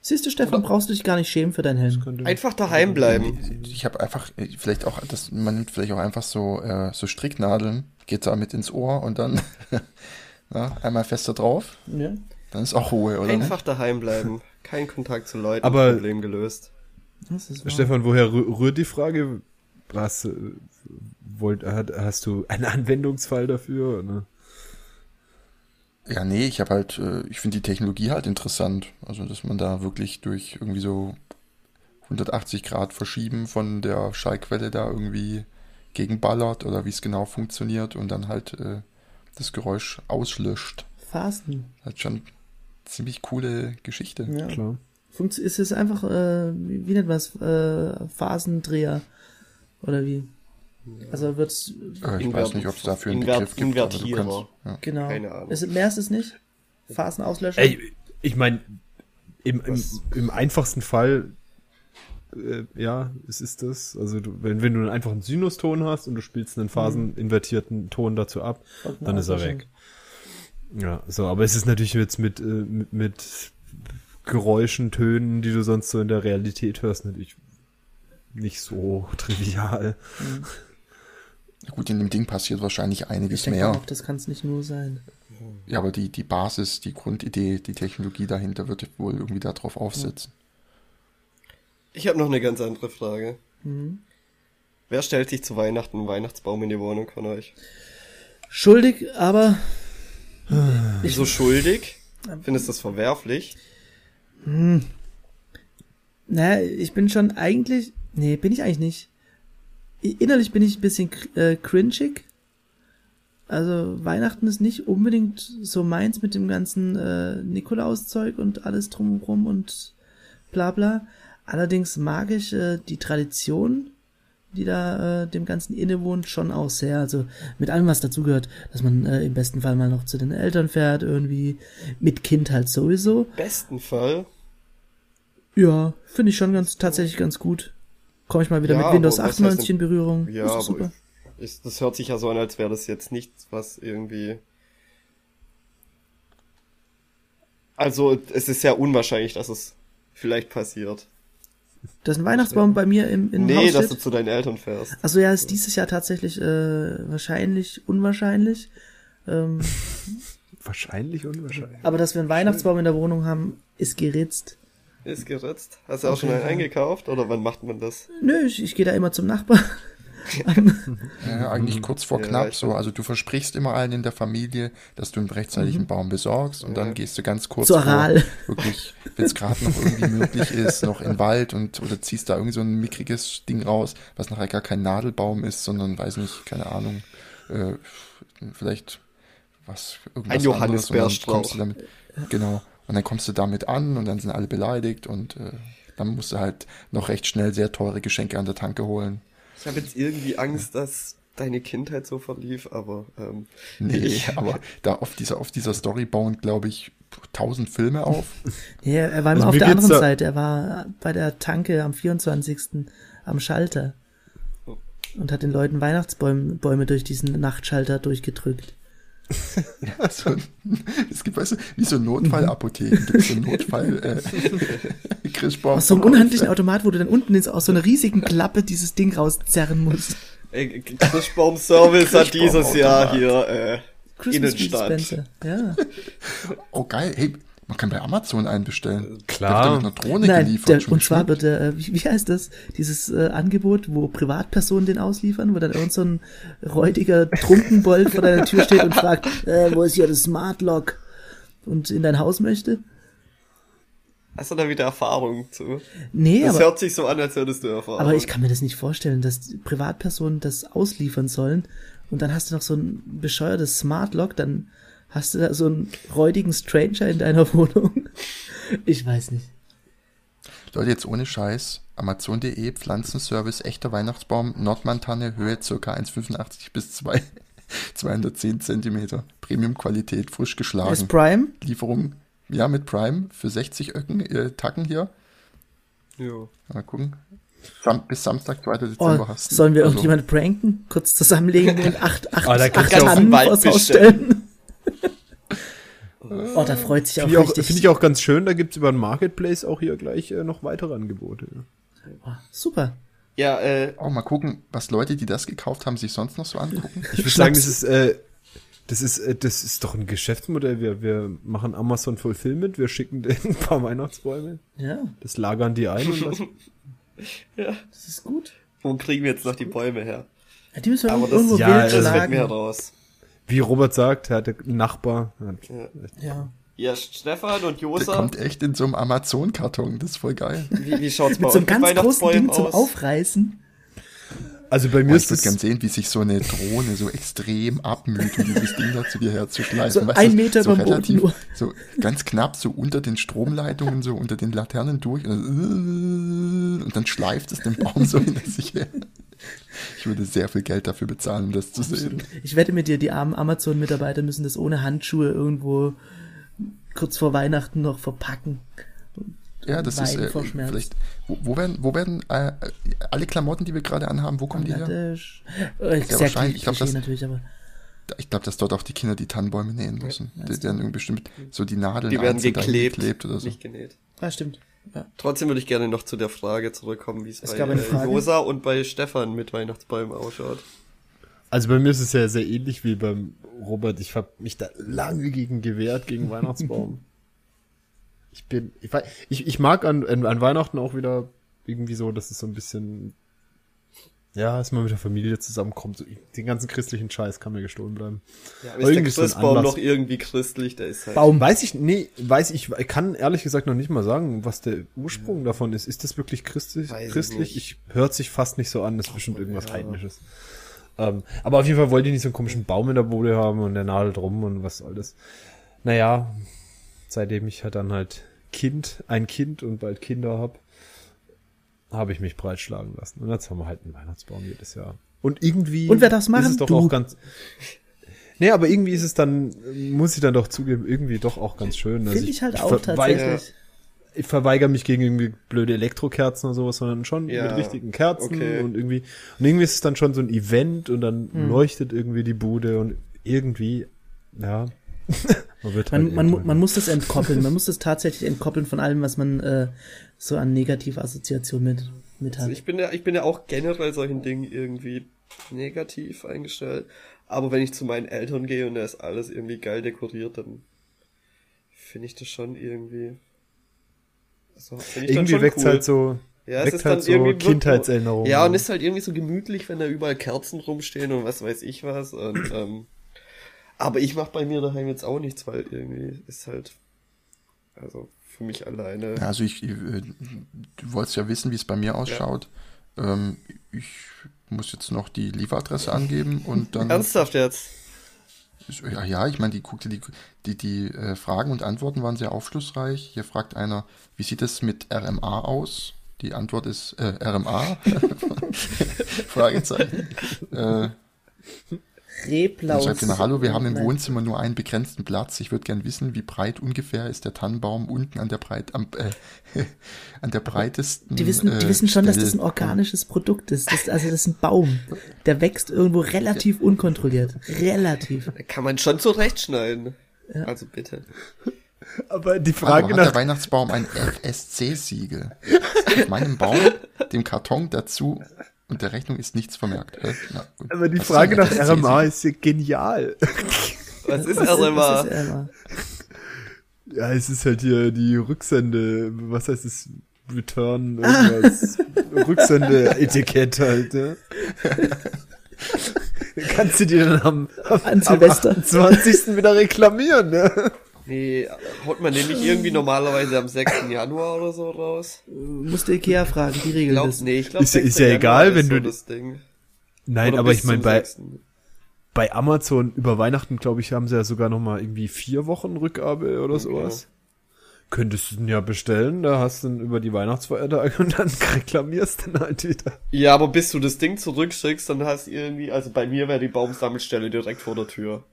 S1: Siehst du, Stefan, brauchst du dich gar nicht schämen für deinen Helm.
S2: Einfach daheim bleiben.
S4: Ich habe einfach, vielleicht auch, das, man nimmt vielleicht auch einfach so, äh, so Stricknadeln, geht damit ins Ohr und dann ja, einmal fester drauf,
S1: Ja.
S4: dann ist auch Ruhe, oder?
S2: Einfach daheim bleiben. Kein Kontakt zu Leuten.
S3: Aber-
S2: Problem gelöst.
S1: Das ist wahr.
S3: Stefan, woher rü- rührt die Frage? Hast, äh, wollt, hat, hast du einen Anwendungsfall dafür? Ne?
S4: Ja, nee, ich habe halt, äh, ich finde die Technologie halt interessant. Also, dass man da wirklich durch irgendwie so 180 Grad verschieben von der Schallquelle da irgendwie gegenballert oder wie es genau funktioniert und dann halt äh, das Geräusch auslöscht.
S1: Phasen.
S4: Halt schon ziemlich coole Geschichte.
S1: Ja.
S3: Klar.
S1: Funkt, ist es einfach, äh, wie, wie nennt man es, äh, Phasendreher? Oder wie? Also wird's,
S4: Äh, ich
S2: Inver-
S4: weiß nicht, ob es dafür einen
S2: Inver-
S4: Begriff gibt. aber du
S2: Invertierer.
S4: kannst- ja.
S1: genau.
S2: Keine Ahnung.
S1: Ist, mehr ist es nicht? Phasenauslöscher?
S3: Ey, ich meine, im, im, im einfachsten Fall, äh, ja, es ist das. Also du, wenn, wenn du einen einfachen Sinuston hast und du spielst einen phaseninvertierten Ton dazu ab, dann ist er weg. Ja, so, aber es ist natürlich jetzt mit, äh, mit, mit Geräuschen, Tönen, die du sonst so in der Realität hörst, natürlich nicht so trivial.
S4: Gut, in dem Ding passiert wahrscheinlich
S1: Ich
S4: einiges
S1: denke
S4: mehr.
S1: auch, das kann es nicht nur sein.
S4: Ja, aber die, die Basis, die Grundidee, die Technologie dahinter wird wohl irgendwie darauf aufsetzen.
S2: Ich habe noch eine ganz andere Frage.
S1: Mhm.
S2: Wer stellt sich zu Weihnachten einen Weihnachtsbaum in die Wohnung von euch?
S1: Schuldig, aber
S2: Wieso schuldig? Findest du das verwerflich?
S1: Naja, ich bin schon eigentlich, nee, bin ich eigentlich nicht. Innerlich bin ich ein bisschen äh, cringig. Also Weihnachten ist nicht unbedingt so meins mit dem ganzen äh, Nikolauszeug und alles drumherum und bla bla. Allerdings mag ich äh, die Tradition, die da äh, dem Ganzen innewohnt, schon auch sehr. Also mit allem, was dazugehört, dass man äh, im besten Fall mal noch zu den Eltern fährt, irgendwie mit Kind halt sowieso.
S2: Besten Fall.
S1: Ja, finde ich schon ganz tatsächlich ganz gut. Komme ich mal wieder
S2: Ja,
S1: mit Windows
S2: aber was
S1: 98
S2: heißt
S1: in Berührung.
S2: Ja,
S1: das ist
S2: aber
S1: super.
S2: ich, das hört sich ja so an, als wäre das jetzt nichts, was irgendwie. Also, es ist sehr unwahrscheinlich, dass es vielleicht passiert.
S1: Das ist ein Weihnachtsbaum bei mir im, im
S2: nee,
S1: Haus
S2: dass
S1: steht.
S2: du zu deinen Eltern fährst.
S1: Also ja, ist dieses Jahr tatsächlich äh, wahrscheinlich unwahrscheinlich. Ähm,
S3: Wahrscheinlich unwahrscheinlich.
S1: aber dass wir einen Weihnachtsbaum in der Wohnung haben, ist geritzt.
S2: Ist geritzt. Hast du auch schon einen eingekauft? Oder wann macht man das?
S1: Nö, ich, ich gehe da immer zum Nachbarn.
S4: Ja, eigentlich kurz vor
S2: Ja,
S4: knapp so. Also du versprichst immer allen in der Familie, dass du einen rechtzeitigen Baum besorgst und dann
S2: Ja.
S4: gehst du ganz kurz
S1: Zur
S4: vor, wirklich, wenn es gerade noch irgendwie möglich ist, noch in den Wald und oder ziehst da irgend so ein mickriges Ding raus, was nachher gar kein Nadelbaum ist, sondern weiß nicht, keine Ahnung, äh, vielleicht was irgendwas
S2: Ein Johannisbeerstrauch.
S4: anderes und dann kommst du damit, genau. Und dann kommst du damit an und dann sind alle beleidigt und äh, dann musst du halt noch recht schnell sehr teure Geschenke an der Tanke holen.
S2: Ich habe jetzt irgendwie Angst, dass deine Kindheit so verlief, aber ähm,
S4: Nee,
S2: ich,
S4: aber da auf dieser, auf dieser Story bauen, glaube ich, tausend Filme auf.
S1: Ja, er war immer
S3: Also
S1: auf der anderen
S3: da-
S1: Seite. Er war bei der Tanke am 24. am Schalter. Und hat den Leuten Weihnachtsbäume Bäume durch diesen Nachtschalter durchgedrückt.
S4: Ja, so, es gibt, weißt du, wie so Notfallapotheken, gibt es so Notfall, äh, Christbaum.
S1: Aus so einem unhandlichen Automat, wo du dann unten ins, aus so einer riesigen Klappe dieses Ding rauszerren musst.
S2: Ey, Christbaum-Service hat dieses Jahr hier äh,
S1: Christmas
S2: Innenstadt.
S1: Ja.
S4: Oh, geil, hey, man kann bei Amazon einen bestellen.
S3: Klar.
S4: Der wird mit einer Drohne
S1: Nein,
S4: geliefert.
S1: der, und zwar wird der, äh, wie, wie heißt das, dieses äh, Angebot, wo Privatpersonen den ausliefern, wo dann irgend so ein räudiger Trunkenbold vor deiner Tür steht und fragt, äh, wo ist hier das Smart Lock? Und in dein Haus möchte?
S2: Hast du da wieder Erfahrung zu?
S1: Nee,
S2: Das
S1: aber,
S2: hört sich so an, als hättest du Erfahrung.
S1: aber ich kann mir das nicht vorstellen, dass Privatpersonen das ausliefern sollen und dann hast du noch so ein bescheuertes Smart Lock, dann hast du da so einen räudigen Stranger in deiner Wohnung. Ich weiß nicht.
S4: Leute, jetzt ohne Scheiß. Amazon.de, Pflanzenservice, echter Weihnachtsbaum, Nordmantanne, Höhe ca. 1,85 bis 2, 210 Zentimeter. Premium-Qualität, frisch
S1: Ist
S4: geschlagen.
S1: Prime?
S4: Lieferung, ja, mit Prime für 60 Öcken, äh, Tacken hier.
S2: Jo.
S4: Mal gucken. Sam bis Samstag, 2.
S1: Oh,
S4: Dezember hast. du.
S1: sollen wir
S4: Also,
S1: irgendjemand pranken? Kurz zusammenlegen und acht, acht,
S3: Ah, da
S1: acht Tannen
S2: einen Wald
S1: vors Haus
S2: bestellen.
S1: stellen. Oh, da freut sich auch
S3: Finde ich, auch-
S1: richtig.
S3: finde ich auch ganz schön, da gibt's über den Marketplace auch hier gleich äh, noch weitere Angebote.
S1: Oh, super.
S2: Ja, äh,
S4: Oh, mal gucken, was Leute, die das gekauft haben, sich sonst noch so angucken.
S3: Ich würde sagen, das ist, äh, das ist, äh, das ist doch ein Geschäftsmodell. Wir, wir machen Amazon Fulfillment, wir schicken denen ein paar Weihnachtsbäume,
S1: Ja,
S3: das lagern die ein und das,
S1: das ist gut.
S2: wo kriegen wir jetzt noch die Bäume her?
S1: Ja, die müssen wir
S2: Aber das-
S1: irgendwo
S3: ja,
S1: wild
S3: das
S2: Das
S3: wird
S2: mir
S1: schlagen.
S3: Wie Robert sagt, er hat einen Nachbar.
S1: Ja.
S2: Ja, Stefan und
S4: Der
S2: Josa,
S4: kommt echt in so einem Amazon-Karton, das ist voll geil.
S2: wie, wie schaut's bei
S1: Mit so einem ganz großen Ding
S2: Weihnachtsbäumen
S1: zum
S2: aus?
S1: Aufreißen.
S3: Also bei
S4: Oh,
S3: mir
S4: ich
S3: ist
S4: würde gern
S3: es,
S4: sehen, wie sich so eine Drohne so extrem abmüht, um dieses Ding da zu dir herzuschleifen.
S1: So
S4: Weißt
S1: ein Meter
S4: so
S1: Boden
S4: relativ,
S1: nur.
S4: so ganz knapp, so unter den Stromleitungen, so unter den Laternen durch und, und dann schleift es den Baum so hinter sich her. Ich würde sehr viel Geld dafür bezahlen, um das zu sehen.
S1: Ich wette mit dir, die armen Amazon-Mitarbeiter müssen das ohne Handschuhe irgendwo kurz vor Weihnachten noch verpacken.
S4: Ja, das ist
S1: Weinen
S4: äh,
S1: vor Schmerz.
S4: vielleicht. Wo, wo werden, wo werden äh, alle Klamotten, die wir gerade anhaben, wo kommen die her?
S1: Äh, sehr
S4: wahrscheinlich. Ich glaub,
S1: Klischee
S4: das-
S1: natürlich, aber
S4: Ich glaube, dass dort auch die Kinder die Tannenbäume nähen müssen. Die werden irgendwie bestimmt so die Nadeln
S2: Die werden geklebt,
S4: geklebt oder so.
S2: nicht genäht.
S1: ah, stimmt. Ja.
S2: Trotzdem würde ich gerne noch zu der Frage zurückkommen, wie es bei äh? Josa und bei Stefan mit Weihnachtsbäumen ausschaut.
S3: also bei mir ist es ja sehr ähnlich wie beim Robert. Ich habe mich da lange gegen gewehrt, gegen Weihnachtsbaum. Ich bin, ich, ich, ich mag an, an, an Weihnachten auch wieder irgendwie so, dass es so ein bisschen, ja, dass man mit der Familie zusammenkommt. Den ganzen christlichen Scheiß kann mir gestohlen bleiben.
S2: Ja,
S3: Aber
S2: ist der Christbaum noch irgendwie christlich? Der ist halt.
S1: Baum.
S3: Weiß ich, nee, weiß ich, ich kann ehrlich gesagt noch nicht mal sagen, was der Ursprung davon ist. Ist das wirklich christlich?
S2: Weiß ich
S3: christlich?
S2: nicht.
S3: Ich, hört sich fast nicht so an, das ist bestimmt irgendwas Heidnisches. Ähm, aber auf jeden Fall wollte ich nicht so einen komischen Baum in der Bude haben und der Nadel drum und was soll das. Naja, seitdem ich halt dann halt Kind, ein Kind und bald Kinder hab, habe ich mich breitschlagen lassen. Und jetzt haben wir halt einen Weihnachtsbaum jedes Jahr. Und irgendwie
S1: Und wer darf's machen?
S3: ist es doch
S1: Du.
S3: auch ganz. Nee, aber irgendwie ist es dann, muss ich dann doch zugeben, irgendwie doch auch ganz schön. Also
S1: Finde ich halt auch
S3: verweigere-
S1: tatsächlich.
S3: Ich verweigere mich gegen irgendwie blöde Elektrokerzen oder sowas, sondern schon
S2: Ja,
S3: mit richtigen Kerzen
S2: okay.
S3: und irgendwie, und irgendwie ist es dann schon so ein Event und dann
S1: Hm.
S3: leuchtet irgendwie die Bude und irgendwie, ja. man
S1: Man,
S3: halt
S1: man,
S3: irgendwann-
S1: man muss das entkoppeln. Man muss das tatsächlich entkoppeln von allem, was man äh, so an negative Assoziation mit, mit
S2: Also
S1: hat.
S2: ich bin ja, ich bin ja auch generell solchen Dingen irgendwie negativ eingestellt. Aber wenn ich zu meinen Eltern gehe und da ist alles irgendwie geil dekoriert, dann finde ich das schon irgendwie. Also, ich dann
S3: irgendwie weckt
S2: cool.
S3: halt so,
S2: Ja,
S3: weckt halt so Kindheitserinnerungen.
S2: Ja, und ist halt irgendwie so gemütlich, wenn da überall Kerzen rumstehen und was weiß ich was. Und, ähm, aber ich mach bei mir daheim jetzt auch nichts, weil irgendwie ist halt, also für mich alleine.
S4: Ja, Also ich, äh, du wolltest ja wissen, wie es bei mir ausschaut. Ähm, ich muss jetzt noch die Lieferadresse angeben und dann.
S2: Ernsthaft jetzt?
S4: Ja, ja, ich meine, die guckte die, die, die äh, Fragen und Antworten waren sehr aufschlussreich. Hier fragt einer, wie sieht es mit RMA aus? Die Antwort ist äh, RMA? Fragezeichen. Äh,
S1: Reblaus.
S4: schreibt jemand, hallo, wir haben im. Wohnzimmer nur einen begrenzten Platz. Ich würde gern wissen, wie breit ungefähr ist der Tannenbaum unten an der breit, am, äh, an der breitesten.
S1: Die wissen, die
S4: äh,
S1: wissen schon, dass das ein
S4: Stelle.
S1: organisches Produkt ist. Das, also das ist ein Baum. Der wächst irgendwo relativ unkontrolliert. Relativ.
S2: Kann man schon zurechtschneiden. Also bitte.
S3: aber die
S4: Hallo,
S3: Frage
S4: hat
S3: nach,
S4: der Weihnachtsbaum ein FSC-Siegel? Auf meinem Baum, dem Karton dazu und der Rechnung ist nichts vermerkt. Hä? Na,
S3: aber die
S4: Was ist
S3: Frage nach? RMA ist ja genial.
S2: Was ist
S1: Was
S2: also
S1: was
S2: immer?
S1: ist RMA?
S3: Ja, es ist halt hier die Rücksende, was heißt es? Return, irgendwas. Rücksende-Etikett halt, ja. Kannst du dir dann am, am,
S1: An Silvester.
S3: am 28. wieder reklamieren, ne?
S2: Nee, haut man den nicht irgendwie normalerweise am 6. Januar oder so raus?
S1: Musste Ikea fragen, die
S2: Ich
S1: regeln
S2: glaub, nee, ich glaube,
S3: Ist ja- ist ja egal, wenn du-
S2: das Ding.
S3: Nein,
S2: Oder
S3: aber ich meine, bei,
S2: 6..
S3: bei Amazon über Weihnachten, glaube ich, haben sie ja sogar noch mal irgendwie vier Wochen Rückgabe oder sowas. Könntest du den ja bestellen, da hast du dann über die Weihnachtsfeiertage und dann reklamierst du dann halt wieder.
S2: Ja, aber bis du das Ding zurückschickst, dann hast du irgendwie, also bei mir wäre die Baumsammelstelle direkt vor der Tür.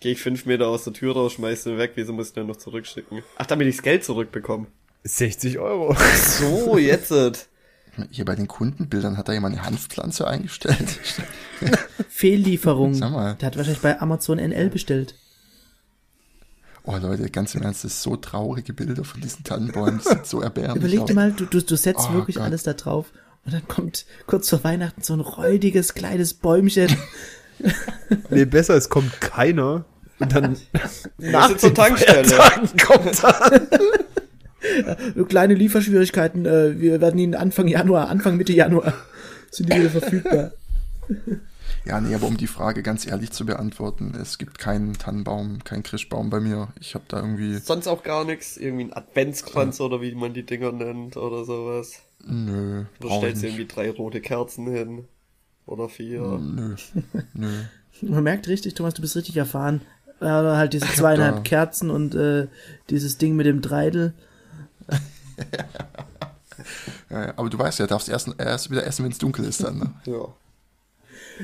S2: Gehe ich fünf Meter aus der Tür raus, schmeiß den weg, wieso muss ich den noch zurückschicken? Ach, damit ich das Geld zurückbekomme.
S3: 60 Euro.
S2: So, jetzt.
S4: Hier bei den Kundenbildern hat da jemand eine Hanfpflanze eingestellt.
S1: Fehllieferung.
S4: Sag mal.
S1: Der hat wahrscheinlich bei Amazon NL bestellt.
S4: Oh Leute, ganz im Ernst, das ist so traurige Bilder von diesen Tannenbäumen. Das sieht so erbärmlich
S1: Überleg dir mal, du, du, du setzt
S4: Oh
S1: wirklich
S4: Gott.
S1: alles da drauf und dann kommt kurz vor Weihnachten so ein räudiges kleines Bäumchen.
S3: Nee, besser, es kommt keiner. Und dann
S2: sind zur Tankstelle.
S3: Kommt er.
S1: Nur kleine Lieferschwierigkeiten. Äh, wir werden ihn Anfang Januar, Anfang Mitte Januar sind die wieder verfügbar.
S4: Ja, nee, aber um die Frage ganz ehrlich zu beantworten, es gibt keinen Tannenbaum, keinen Christbaum bei mir. Ich habe da irgendwie,
S2: Sonst auch gar nichts. Irgendwie ein Adventskranz oder wie man die Dinger nennt oder sowas.
S4: nö,
S2: Du stellst
S4: nicht.
S2: irgendwie drei rote Kerzen hin. Oder vier.
S4: Nö, nö.
S1: Man merkt richtig, Thomas, du bist richtig erfahren. Ja, Oder halt diese zweieinhalb
S4: da-
S1: Kerzen und äh, dieses Ding mit dem Dreidel.
S4: Ja, aber du weißt ja, darfst erst, erst wieder essen, wenn es dunkel ist dann. Ne?
S2: Ja.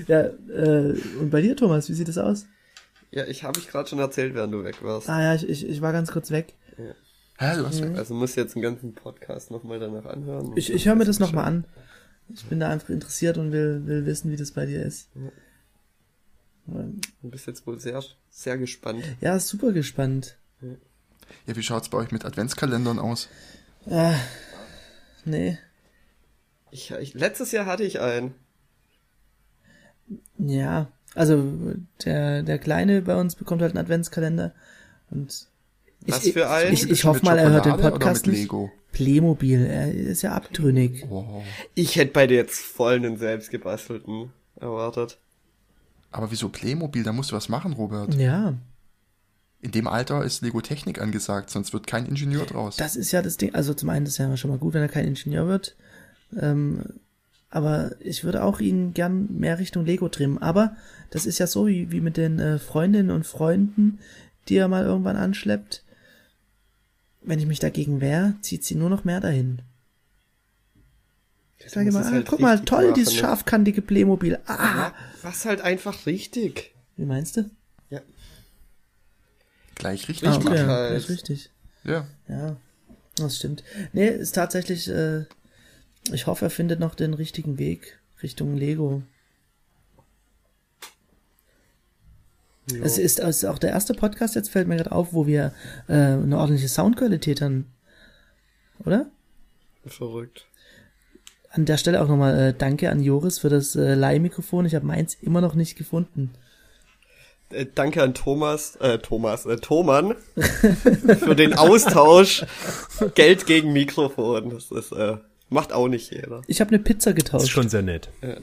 S1: Ja, äh, und bei dir, Thomas, wie sieht das aus?
S2: Ja, ich habe ich gerade schon erzählt, während du weg warst.
S1: Ah ja, ich, ich, ich war ganz kurz weg.
S4: Hä, du hast
S2: Also musst du jetzt den ganzen Podcast nochmal danach anhören.
S1: Ich, ich höre mir das nochmal an. Ich bin da einfach interessiert und will, will wissen, wie das bei dir ist.
S2: Du bist jetzt wohl sehr, sehr gespannt.
S1: Ja, super gespannt.
S4: Ja, wie schaut's bei euch mit Adventskalendern aus?
S1: Ah, nee.
S2: Ich, ich, letztes Jahr hatte ich einen.
S1: Ja, also der, der Kleine bei uns bekommt halt einen Adventskalender. Und
S2: Was
S1: ich,
S2: für einen?
S1: Ich, ich
S4: Mit
S1: hoffe mal, er hört den
S4: Schokolade oder
S1: Podcast
S4: mit
S1: nicht. Playmobil, er ist ja abtrünnig.
S4: Oh.
S2: Ich hätte bei dir jetzt voll einen selbstgebastelten erwartet.
S4: Aber wieso Playmobil? Da musst du was machen, Robert.
S1: Ja,
S4: In dem Alter ist Lego Technik angesagt, sonst wird kein Ingenieur draus.
S1: das ist ja das Ding. Also zum einen ist ja schon mal gut, wenn er kein Ingenieur wird. Ähm, aber ich würde auch ihn gern mehr Richtung Lego trimmen. Aber das ist ja so wie, wie mit den äh, Freundinnen und Freunden, die er mal irgendwann anschleppt. Wenn ich mich dagegen wehre, zieht sie nur noch mehr dahin. Ich sage mal, ah,
S2: halt
S1: guck mal, toll,
S2: machen,
S1: dieses
S2: ne?
S1: scharfkantige Playmobil. Ah,
S2: Ja, was halt einfach richtig.
S1: wie meinst du?
S2: Ja.
S4: Gleich richtig
S1: Ah, okay,
S4: machen.
S2: halt.
S1: ist richtig.
S4: Ja.
S1: Ja, das stimmt. Nee, ist tatsächlich, äh, ich hoffe, er findet noch den richtigen Weg Richtung Lego. Es ist, es ist auch der erste Podcast, jetzt fällt mir gerade auf, wo wir äh, eine ordentliche Soundqualität haben. Oder?
S2: Verrückt.
S1: An der Stelle auch nochmal äh, Danke an Joris für das äh, Leihmikrofon. Ich habe meins immer noch nicht gefunden.
S2: Äh, danke an Thomas, äh, Thomas, äh, Thomann für den Austausch Geld gegen Mikrofon. Das ist, äh, macht auch nicht jeder.
S1: Ich habe eine Pizza
S3: Das ist
S1: getauscht.
S3: schon sehr nett.
S4: Ja,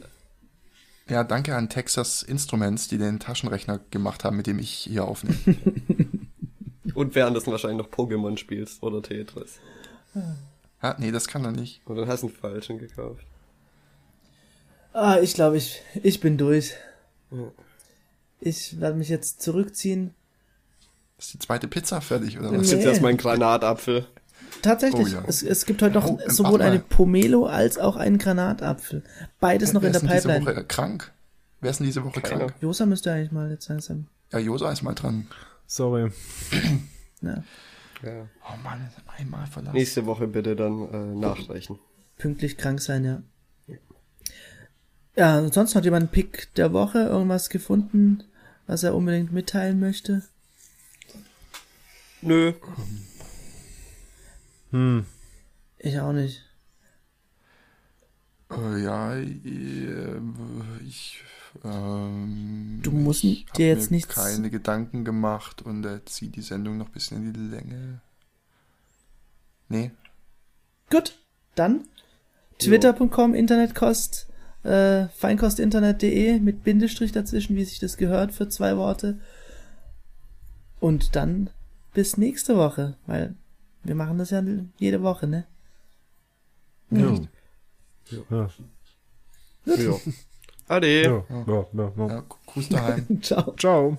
S4: danke an Texas Instruments, die den Taschenrechner gemacht haben, mit dem ich hier aufnehme.
S2: Und währenddessen wahrscheinlich noch Pokémon spielst oder Tetris.
S4: ja, nee, das kann er nicht.
S2: Und dann hast du einen falschen gekauft.
S1: Ah, ich glaube, ich, ich bin durch.
S2: Ja.
S1: Ich werde mich jetzt zurückziehen.
S4: Ist die zweite Pizza fertig, oder
S2: Das
S4: was?
S2: ist jetzt
S1: Nee.
S2: erstmal ein Granatapfel.
S1: Tatsächlich,
S4: Oh ja.
S1: es, es gibt heute noch
S4: Oh,
S1: sowohl eine Pomelo als auch einen Granatapfel. Beides noch
S4: Wer
S1: in der
S4: ist denn diese
S1: Pipeline.
S4: Woche krank? Wer ist denn diese Woche
S2: Keiner.
S4: krank?
S1: Josa müsste eigentlich mal jetzt langsam.
S4: Ja, Josa ist mal dran.
S3: Sorry.
S1: Ja,
S2: Ja.
S4: Oh Mann, einmal verlassen.
S2: Nächste Woche bitte dann äh, nachreichen.
S1: pünktlich krank sein, ja. Ja, ansonsten hat jemand einen Pick der Woche irgendwas gefunden, was er unbedingt mitteilen möchte?
S2: Nö.
S3: Hm.
S1: Ich auch nicht.
S4: Äh, ja, äh, ich. Ähm,
S1: Du musst
S4: ich
S1: dir jetzt
S4: mir
S1: nichts-
S4: keine Gedanken gemacht und er zieht die Sendung noch ein bisschen in die Länge. Nee,
S1: Gut, dann twitter.com Internetkost, äh, feinkostinternet.de mit Bindestrich dazwischen, wie sich das gehört für zwei Worte. Und dann bis nächste Woche, weil wir machen das ja jede Woche, ne?
S3: Ja. Ja.
S2: Ja. Ade.
S3: Ja. Ja. Ja. Ja.
S4: ja, Gruß daheim.
S1: Ciao.
S3: Ciao.